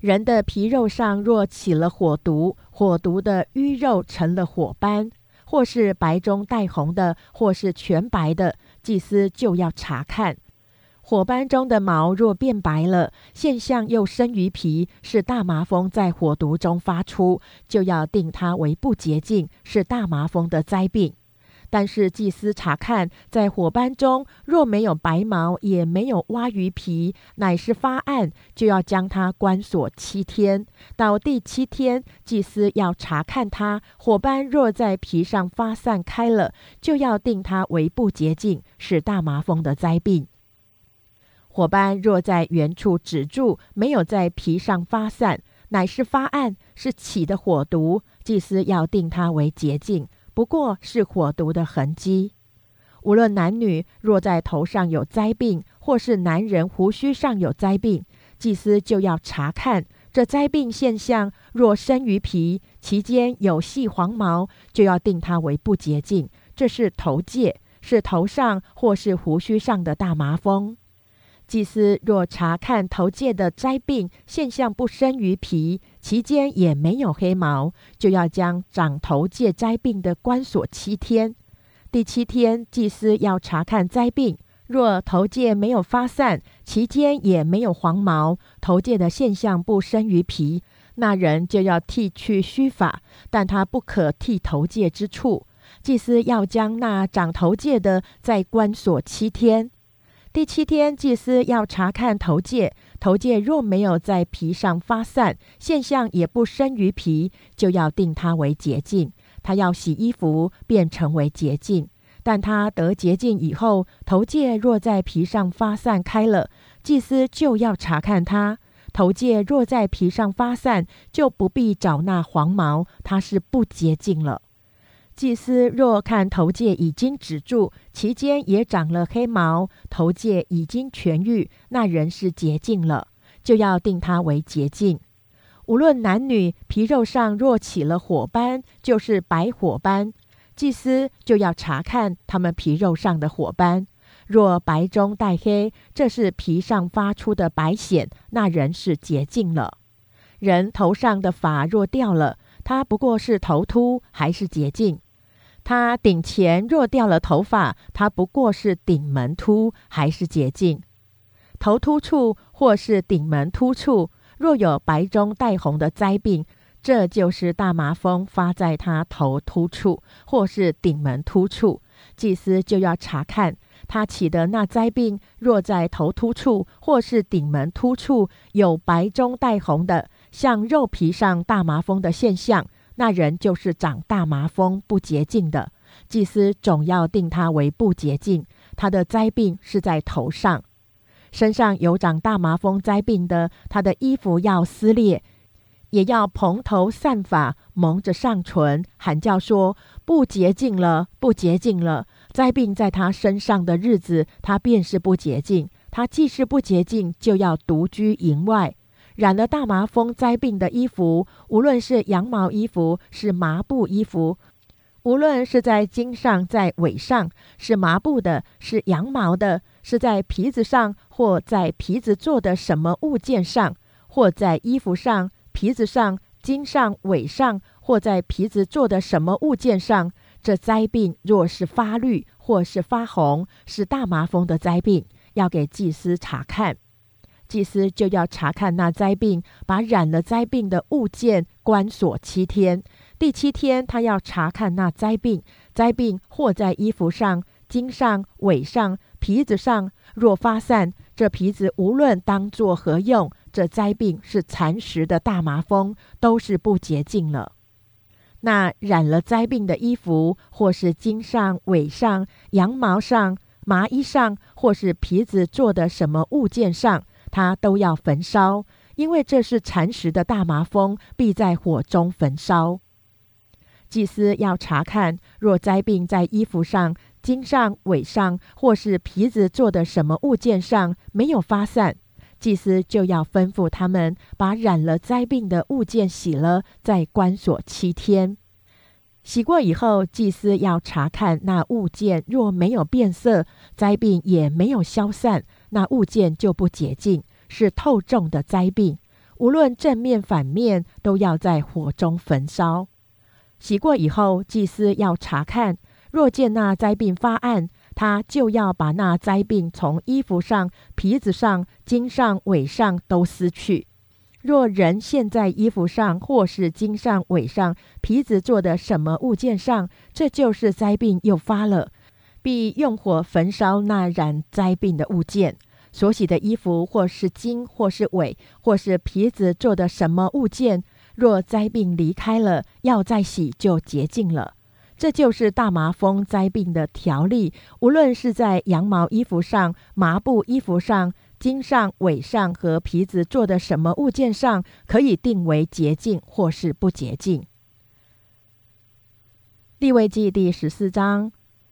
人的皮肉上若起了火毒，火毒的瘀肉成了火斑，或是白中带红的，或是全白的，祭司就要查看。火斑中的毛若变白了，现象又生于皮，是大麻风在火毒中发出，就要定它为不洁净，是大麻风的灾病。但是祭司查看，在火斑中若没有白毛，也没有蛙鱼皮，乃是发暗，就要将它关锁七天。到第七天，祭司要查看它。火斑若在皮上发散开了，就要定它为不洁净，是大麻风的灾病。火斑若在原处止住，没有在皮上发散，乃是发暗，是起的火毒，祭司要定它为洁净。不过是火毒的痕迹。无论男女，若在头上有灾病，或是男人胡须上有灾病，祭司就要查看这灾病现象。若生于皮，其间有细黄毛，就要定它为不洁净。这是头疥，是头上或是胡须上的大麻风。祭司若查看头疥的灾病现象不生于皮，其间也没有黑毛，就要将长头疥灾病的关锁七天。第七天，祭司要查看灾病，若头疥没有发散，其间也没有黄毛，头疥的现象不生于皮，那人就要剃去须发，但他不可剃头疥之处。祭司要将那长头疥的再关锁七天。第七天，祭司要查看头疥，头疥若没有在皮上发散，现象也不生于皮，就要定它为洁净。他要洗衣服，便成为洁净。但他得洁净以后，头疥若在皮上发散开了，祭司就要查看他。头疥若在皮上发散，就不必找那黄毛，它是不洁净了。祭司若看头疥已经止住，其间也长了黑毛，头疥已经痊愈，那人是洁净了，就要定他为洁净。无论男女，皮肉上若起了火斑，就是白火斑，祭司就要查看他们皮肉上的火斑。若白中带黑，这是皮上发出的白癣，那人是洁净了。人头上的发若掉了，他不过是头秃，还是洁净。他顶前若掉了头发，他不过是顶门秃，还是洁净。头秃处或是顶门突处，若有白中带红的灾病，这就是大麻风发在他头秃处或是顶门突处。祭司就要查看他起的那灾病，若在头突处或是顶门突处有白中带红的，像肉皮上大麻风的现象，那人就是长大麻风不洁净的。祭司总要定他为不洁净。他的灾病是在头上，身上有长大麻风灾病的，他的衣服要撕裂，也要蓬头散发，蒙着上唇，喊叫说：“不洁净了，不洁净了。”灾病在他身上的日子，他便是不洁净。他既是不洁净，就要独居营外。染了大麻风灾病的衣服，无论是羊毛衣服，是麻布衣服，无论是在襟上，在尾上，是麻布的，是羊毛的，是在皮子上，或在皮子做的什么物件上，或在衣服上、皮子上、襟上、尾上，或在皮子做的什么物件上。这灾病若是发绿或是发红，是大麻风的灾病，要给祭司查看。祭司就要查看那灾病，把染了灾病的物件关锁七天。第七天，他要查看那灾病，灾病或在衣服上、襟上、尾上、皮子上，若发散，这皮子无论当作何用，这灾病是蚕食的大麻风，都是不洁净了。那染了灾病的衣服，或是襟上、尾上、羊毛上、麻衣上，或是皮子做的什么物件上，他都要焚烧，因为这是蚕食的大麻风，必在火中焚烧。祭司要查看，若灾病在衣服上、襟上、尾上，或是皮子做的什么物件上没有发散。祭司就要吩咐他们把染了灾病的物件洗了，再关锁七天。洗过以后，祭司要查看那物件，若没有变色，灾病也没有消散，那物件就不洁净，是透重的灾病。无论正面反面，都要在火中焚烧。洗过以后，祭司要查看，若见那灾病发暗。他就要把那灾病从衣服上、皮子上、襟上、尾上都撕去。若人现在衣服上，或是襟上、尾上、皮子做的什么物件上，这就是灾病又发了，必用火焚烧那染灾病的物件。所洗的衣服，或是襟，或是尾，或是皮子做的什么物件，若灾病离开了，要再洗就洁净了。这就是大麻风灾病的条例，无论是在羊毛衣服上、麻布衣服上、襟上、尾上和皮子做的什么物件上，可以定为洁净或是不洁净。立位记第十四章，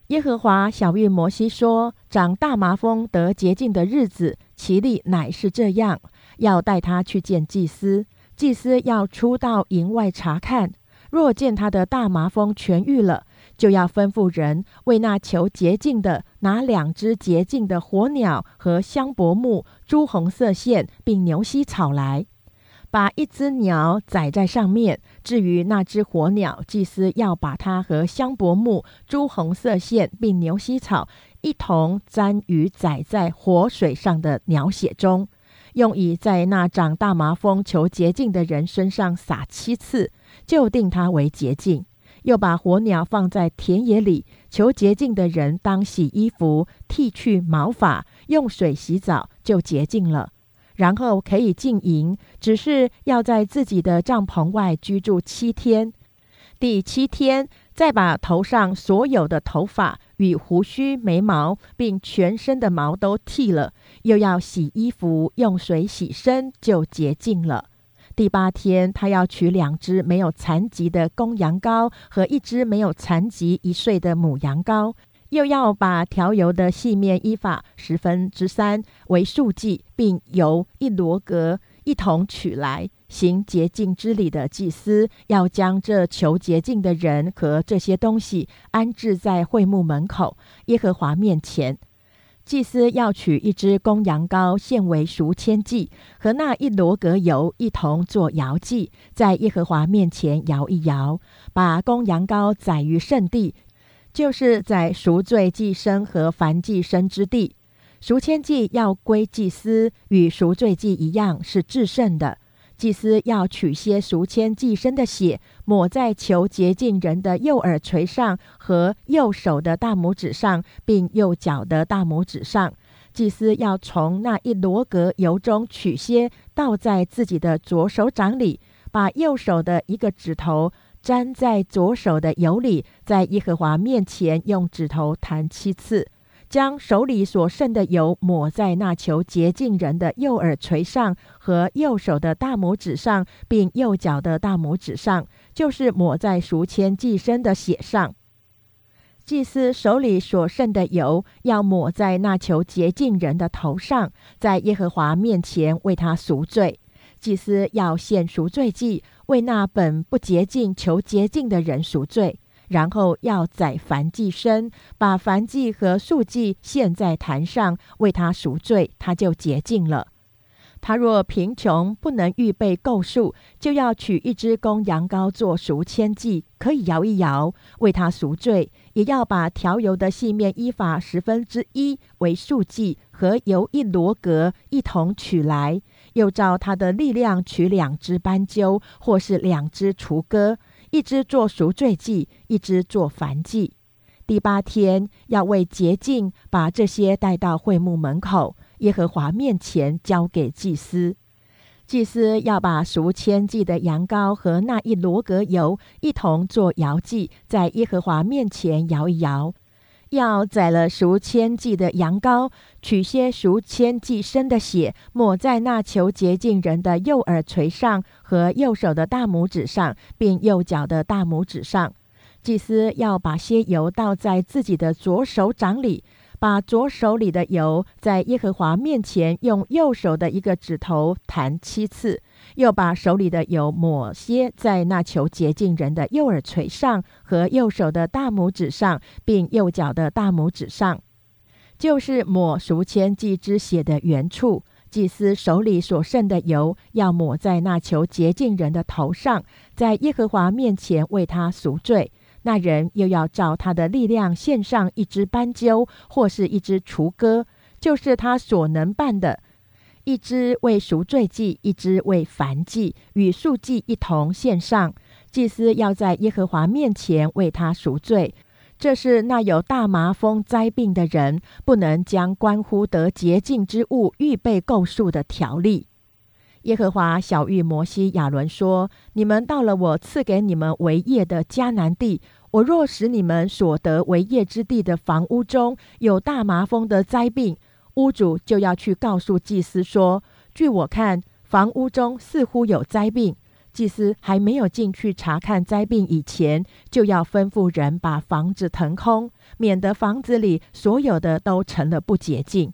耶和华小谕摩西说：“长大麻风得洁净的日子，其例乃是这样：要带他去见祭司，祭司要出到营外查看。”若见他的大麻风痊愈了，就要吩咐人为那求洁净的拿两只洁净的火鸟和香柏木、朱红色线，并牛膝草来，把一只鸟载在上面。至于那只火鸟，祭司要把它和香柏木、朱红色线并牛膝草一同沾于载在火水上的鸟血中，用以在那长大麻风求洁净的人身上撒七次。就定他为洁净，又把火鸟放在田野里。求洁净的人当洗衣服，剃去毛发，用水洗澡，就洁净了。然后可以进营，只是要在自己的帐篷外居住七天。第七天，再把头上所有的头发与胡须、眉毛，并全身的毛都剃了，又要洗衣服，用水洗身，就洁净了。第八天，他要取两只没有残疾的公羊羔和一只没有残疾一岁的母羊羔，又要把调油的细面依法十分之三为数计，并由一罗格一同取来行洁净之礼的祭司，要将这求洁净的人和这些东西安置在会幕门口耶和华面前。祭司要取一只公羊羔献为赎千祭，和那一罗格油一同做摇祭，在耶和华面前摇一摇，把公羊羔宰于圣地，就是在赎罪祭牲和燔祭牲之地。赎千祭要归祭司，与赎罪祭一样是至圣的。祭司要取些赎愆祭牲的血，抹在求洁净人的右耳垂上和右手的大拇指上，并右脚的大拇指上。祭司要从那一罗格油中取些，倒在自己的左手掌里，把右手的一个指头沾在左手的油里，在耶和华面前用指头弹七次。将手里所剩的油抹在那球洁净人的右耳垂上和右手的大拇指上，并右脚的大拇指上，就是抹在赎愆祭牲的血上。祭司手里所剩的油要抹在那球洁净人的头上，在耶和华面前为他赎罪。祭司要献赎罪祭，为那本不洁净求洁净的人赎罪。然后要宰燔祭牲，把燔祭和素祭献在坛上，为他赎罪，他就洁净了。他若贫穷不能预备够数，就要取一只公羊羔做赎愆祭，可以摇一摇，为他赎罪；也要把调油的细面依法十分之一为素祭，和油一罗格一同取来，又照他的力量取两只斑鸠，或是两只雏鸽。一只做赎罪祭，一只做燔祭。第八天要为洁净，把这些带到会幕门口，耶和华面前交给祭司。祭司要把赎愆祭的羊羔和那一罗格油一同做摇祭，在耶和华面前摇一摇。要宰了赎千计的羊羔，取些赎愆祭牲的血，抹在那求洁净人的右耳垂上和右手的大拇指上，并右脚的大拇指上。祭司要把些油倒在自己的左手掌里。把左手里的油在耶和华面前用右手的一个指头弹七次，又把手里的油抹些在那求洁净人的右耳垂上和右手的大拇指上，并右脚的大拇指上，就是抹赎愆祭之血的原处。祭司手里所剩的油要抹在那求洁净人的头上，在耶和华面前为他赎罪。那人又要照他的力量献上一只斑鸠，或是一只雏鸽，就是他所能办的；一只为赎罪祭，一只为燔祭，与素祭一同献上。祭司要在耶和华面前为他赎罪。这是那有大麻风灾病的人不能将关乎得洁净之物预备够数的条例。耶和华小谕摩西、亚伦说：“你们到了我赐给你们为业的迦南地。”我若使你们所得为业之地的房屋中有大麻风的灾病，屋主就要去告诉祭司说：“据我看，房屋中似乎有灾病。”祭司还没有进去查看灾病以前，就要吩咐人把房子腾空，免得房子里所有的都成了不洁净。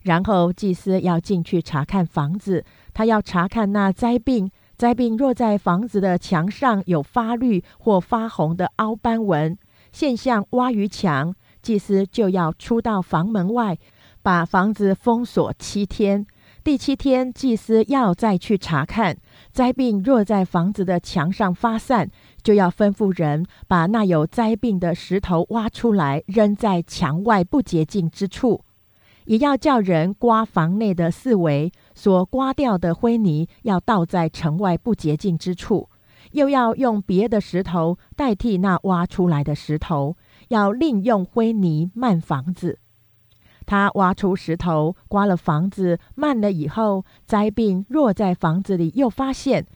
然后祭司要进去查看房子，他要查看那灾病。灾病若在房子的墙上有发绿或发红的凹斑纹现象，挖于墙，祭司就要出到房门外，把房子封锁七天。第七天，祭司要再去查看灾病。若在房子的墙上发散，就要吩咐人把那有灾病的石头挖出来，扔在墙外不洁净之处。也要叫人刮房内的四围，所刮掉的灰泥要倒在城外不洁净之处，又要用别的石头代替那挖出来的石头，要另用灰泥漫房子。他挖出石头，刮了房子，漫了以后，灾病若在房子里又发现，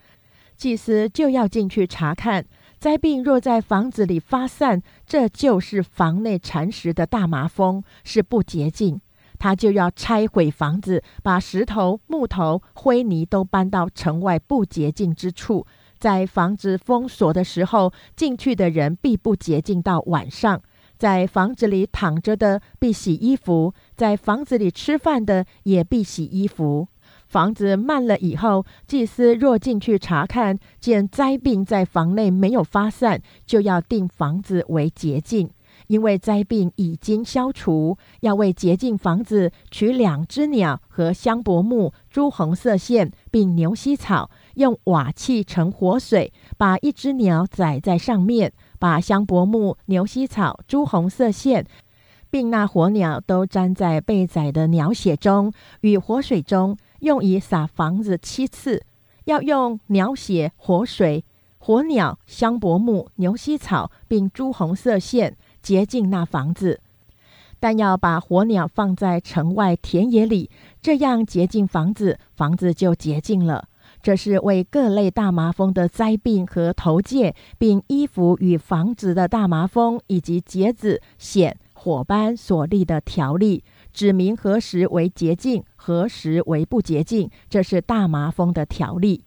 祭司就要进去查看。灾病若在房子里发散，这就是房内蚕食的大麻风，是不洁净。他就要拆毁房子，把石头、木头、灰泥都搬到城外不洁净之处。在房子封锁的时候，进去的人必不洁净到晚上。在房子里躺着的必洗衣服，在房子里吃饭的也必洗衣服。房子慢了以后，祭司若进去查看，见灾病在房内没有发散，就要定房子为洁净。因为灾病已经消除，要为洁净房子取两只鸟和香柏木、朱红色线，并牛膝草，用瓦器盛活水，把一只鸟宰在上面，把香柏木、牛膝草、朱红色线，并那火鸟都粘在被宰的鸟血中与活水中，用以撒房子七次。要用鸟血、活水、火鸟、香柏木、牛膝草，并朱红色线洁净那房子。但要把火鸟放在城外田野里，这样洁净房子，房子就洁净了。这是为各类大麻风的灾病和头戒，并衣服与房子的大麻风以及结子、癣、火斑所立的条例，指明何时为洁净，何时为不洁净。这是大麻风的条例。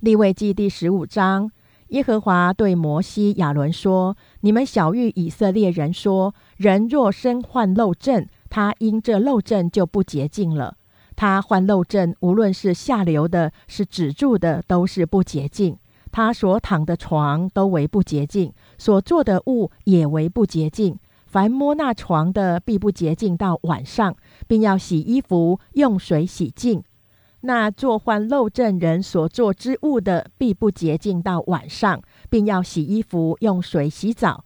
立位记第十五章。耶和华对摩西、亚伦说：“你们小谕以色列人说：人若身患漏症，他因这漏症就不洁净了。他患漏症，无论是下流的，是止住的，都是不洁净。他所躺的床都为不洁净，所做的物也为不洁净。凡摸那床的，必不洁净到晚上，并要洗衣服，用水洗净。”那做患漏症人所做之物的，必不洁净到晚上，并要洗衣服，用水洗澡。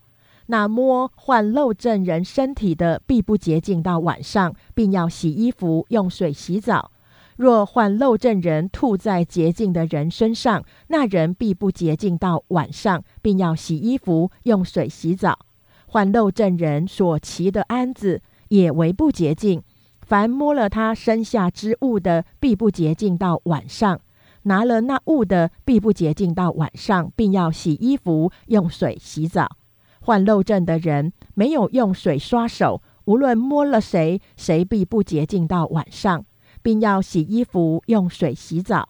那摸患漏症人身体的，必不洁净到晚上，并要洗衣服，用水洗澡。若患漏症人吐在洁净的人身上，那人必不洁净到晚上，并要洗衣服，用水洗澡。患漏症人所骑的鞍子也为不洁净。凡摸了他身下之物的，必不洁净到晚上；拿了那物的，必不洁净到晚上，并要洗衣服，用水洗澡。患漏症的人没有用水刷手，无论摸了谁，谁必不洁净到晚上，并要洗衣服，用水洗澡。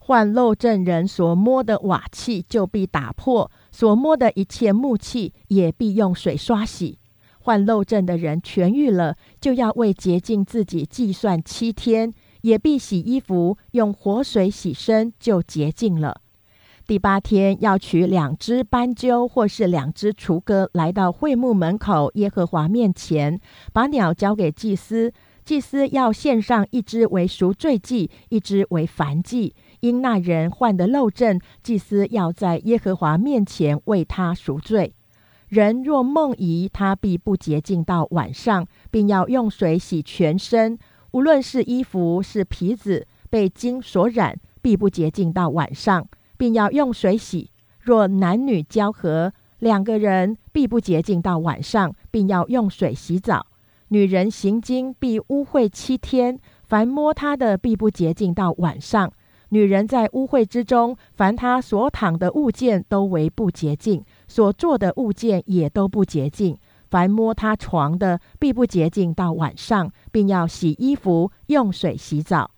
患漏症人所摸的瓦器就必打破，所摸的一切木器也必用水刷洗。患漏症的人痊愈了，就要为洁净自己计算七天，也必洗衣服，用活水洗身，就洁净了。第八天要取两只斑鸠或是两只雏鸽，来到会幕门口耶和华面前，把鸟交给祭司。祭司要献上一只为赎罪祭，一只为燔祭。因那人患的漏症，祭司要在耶和华面前为他赎罪。人若梦遗，他必不洁净到晚上，并要用水洗全身，无论是衣服是皮子被金所染，必不洁净到晚上，并要用水洗。若男女交合，两个人必不洁净到晚上，并要用水洗澡。女人行经必污秽七天，凡摸她的必不洁净到晚上。女人在污秽之中，凡她所躺的物件都为不洁净。所做的物件也都不洁净，凡摸他床的，必不洁净到晚上，并要洗衣服，用水洗澡。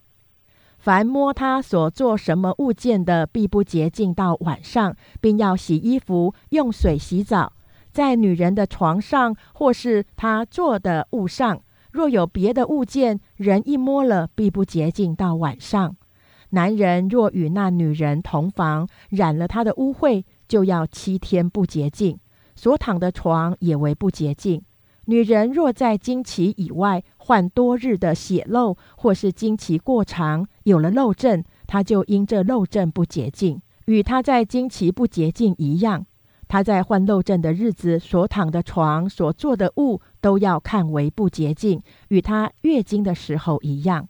凡摸他所做什么物件的，必不洁净到晚上，并要洗衣服，用水洗澡。在女人的床上或是他做的物上，若有别的物件，人一摸了，必不洁净到晚上。男人若与那女人同房，染了他的污秽。就要七天不洁净，所躺的床也为不洁净。女人若在经期以外患多日的血漏，或是经期过长有了漏症，她就因这漏症不洁净，与她在经期不洁净一样。她在患漏症的日子所躺的床、所做的物，都要看为不洁净，与她月经的时候一样。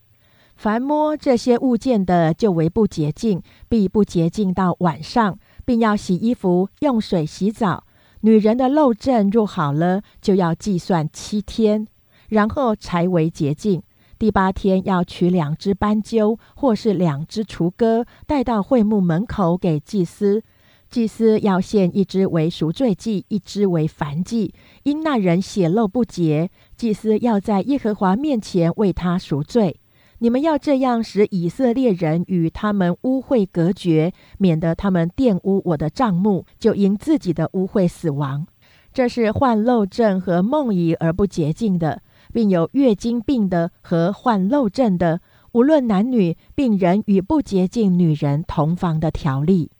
凡摸这些物件的，就为不洁净，必不洁净到晚上。并要洗衣服，用水洗澡。女人的漏症若好了，就要计算七天，然后才为洁净。第八天要取两只斑鸠，或是两只雏鸽，带到会幕门口给祭司。祭司要献一只为赎罪祭，一只为燔祭。因那人血漏不洁，祭司要在耶和华面前为他赎罪。你们要这样使以色列人与他们污秽隔绝，免得他们玷污我的帐幕，就因自己的污秽死亡。这是患漏症和梦遗而不洁净的，并有月经病的和患漏症的，无论男女，病人与不洁净女人同房的条例。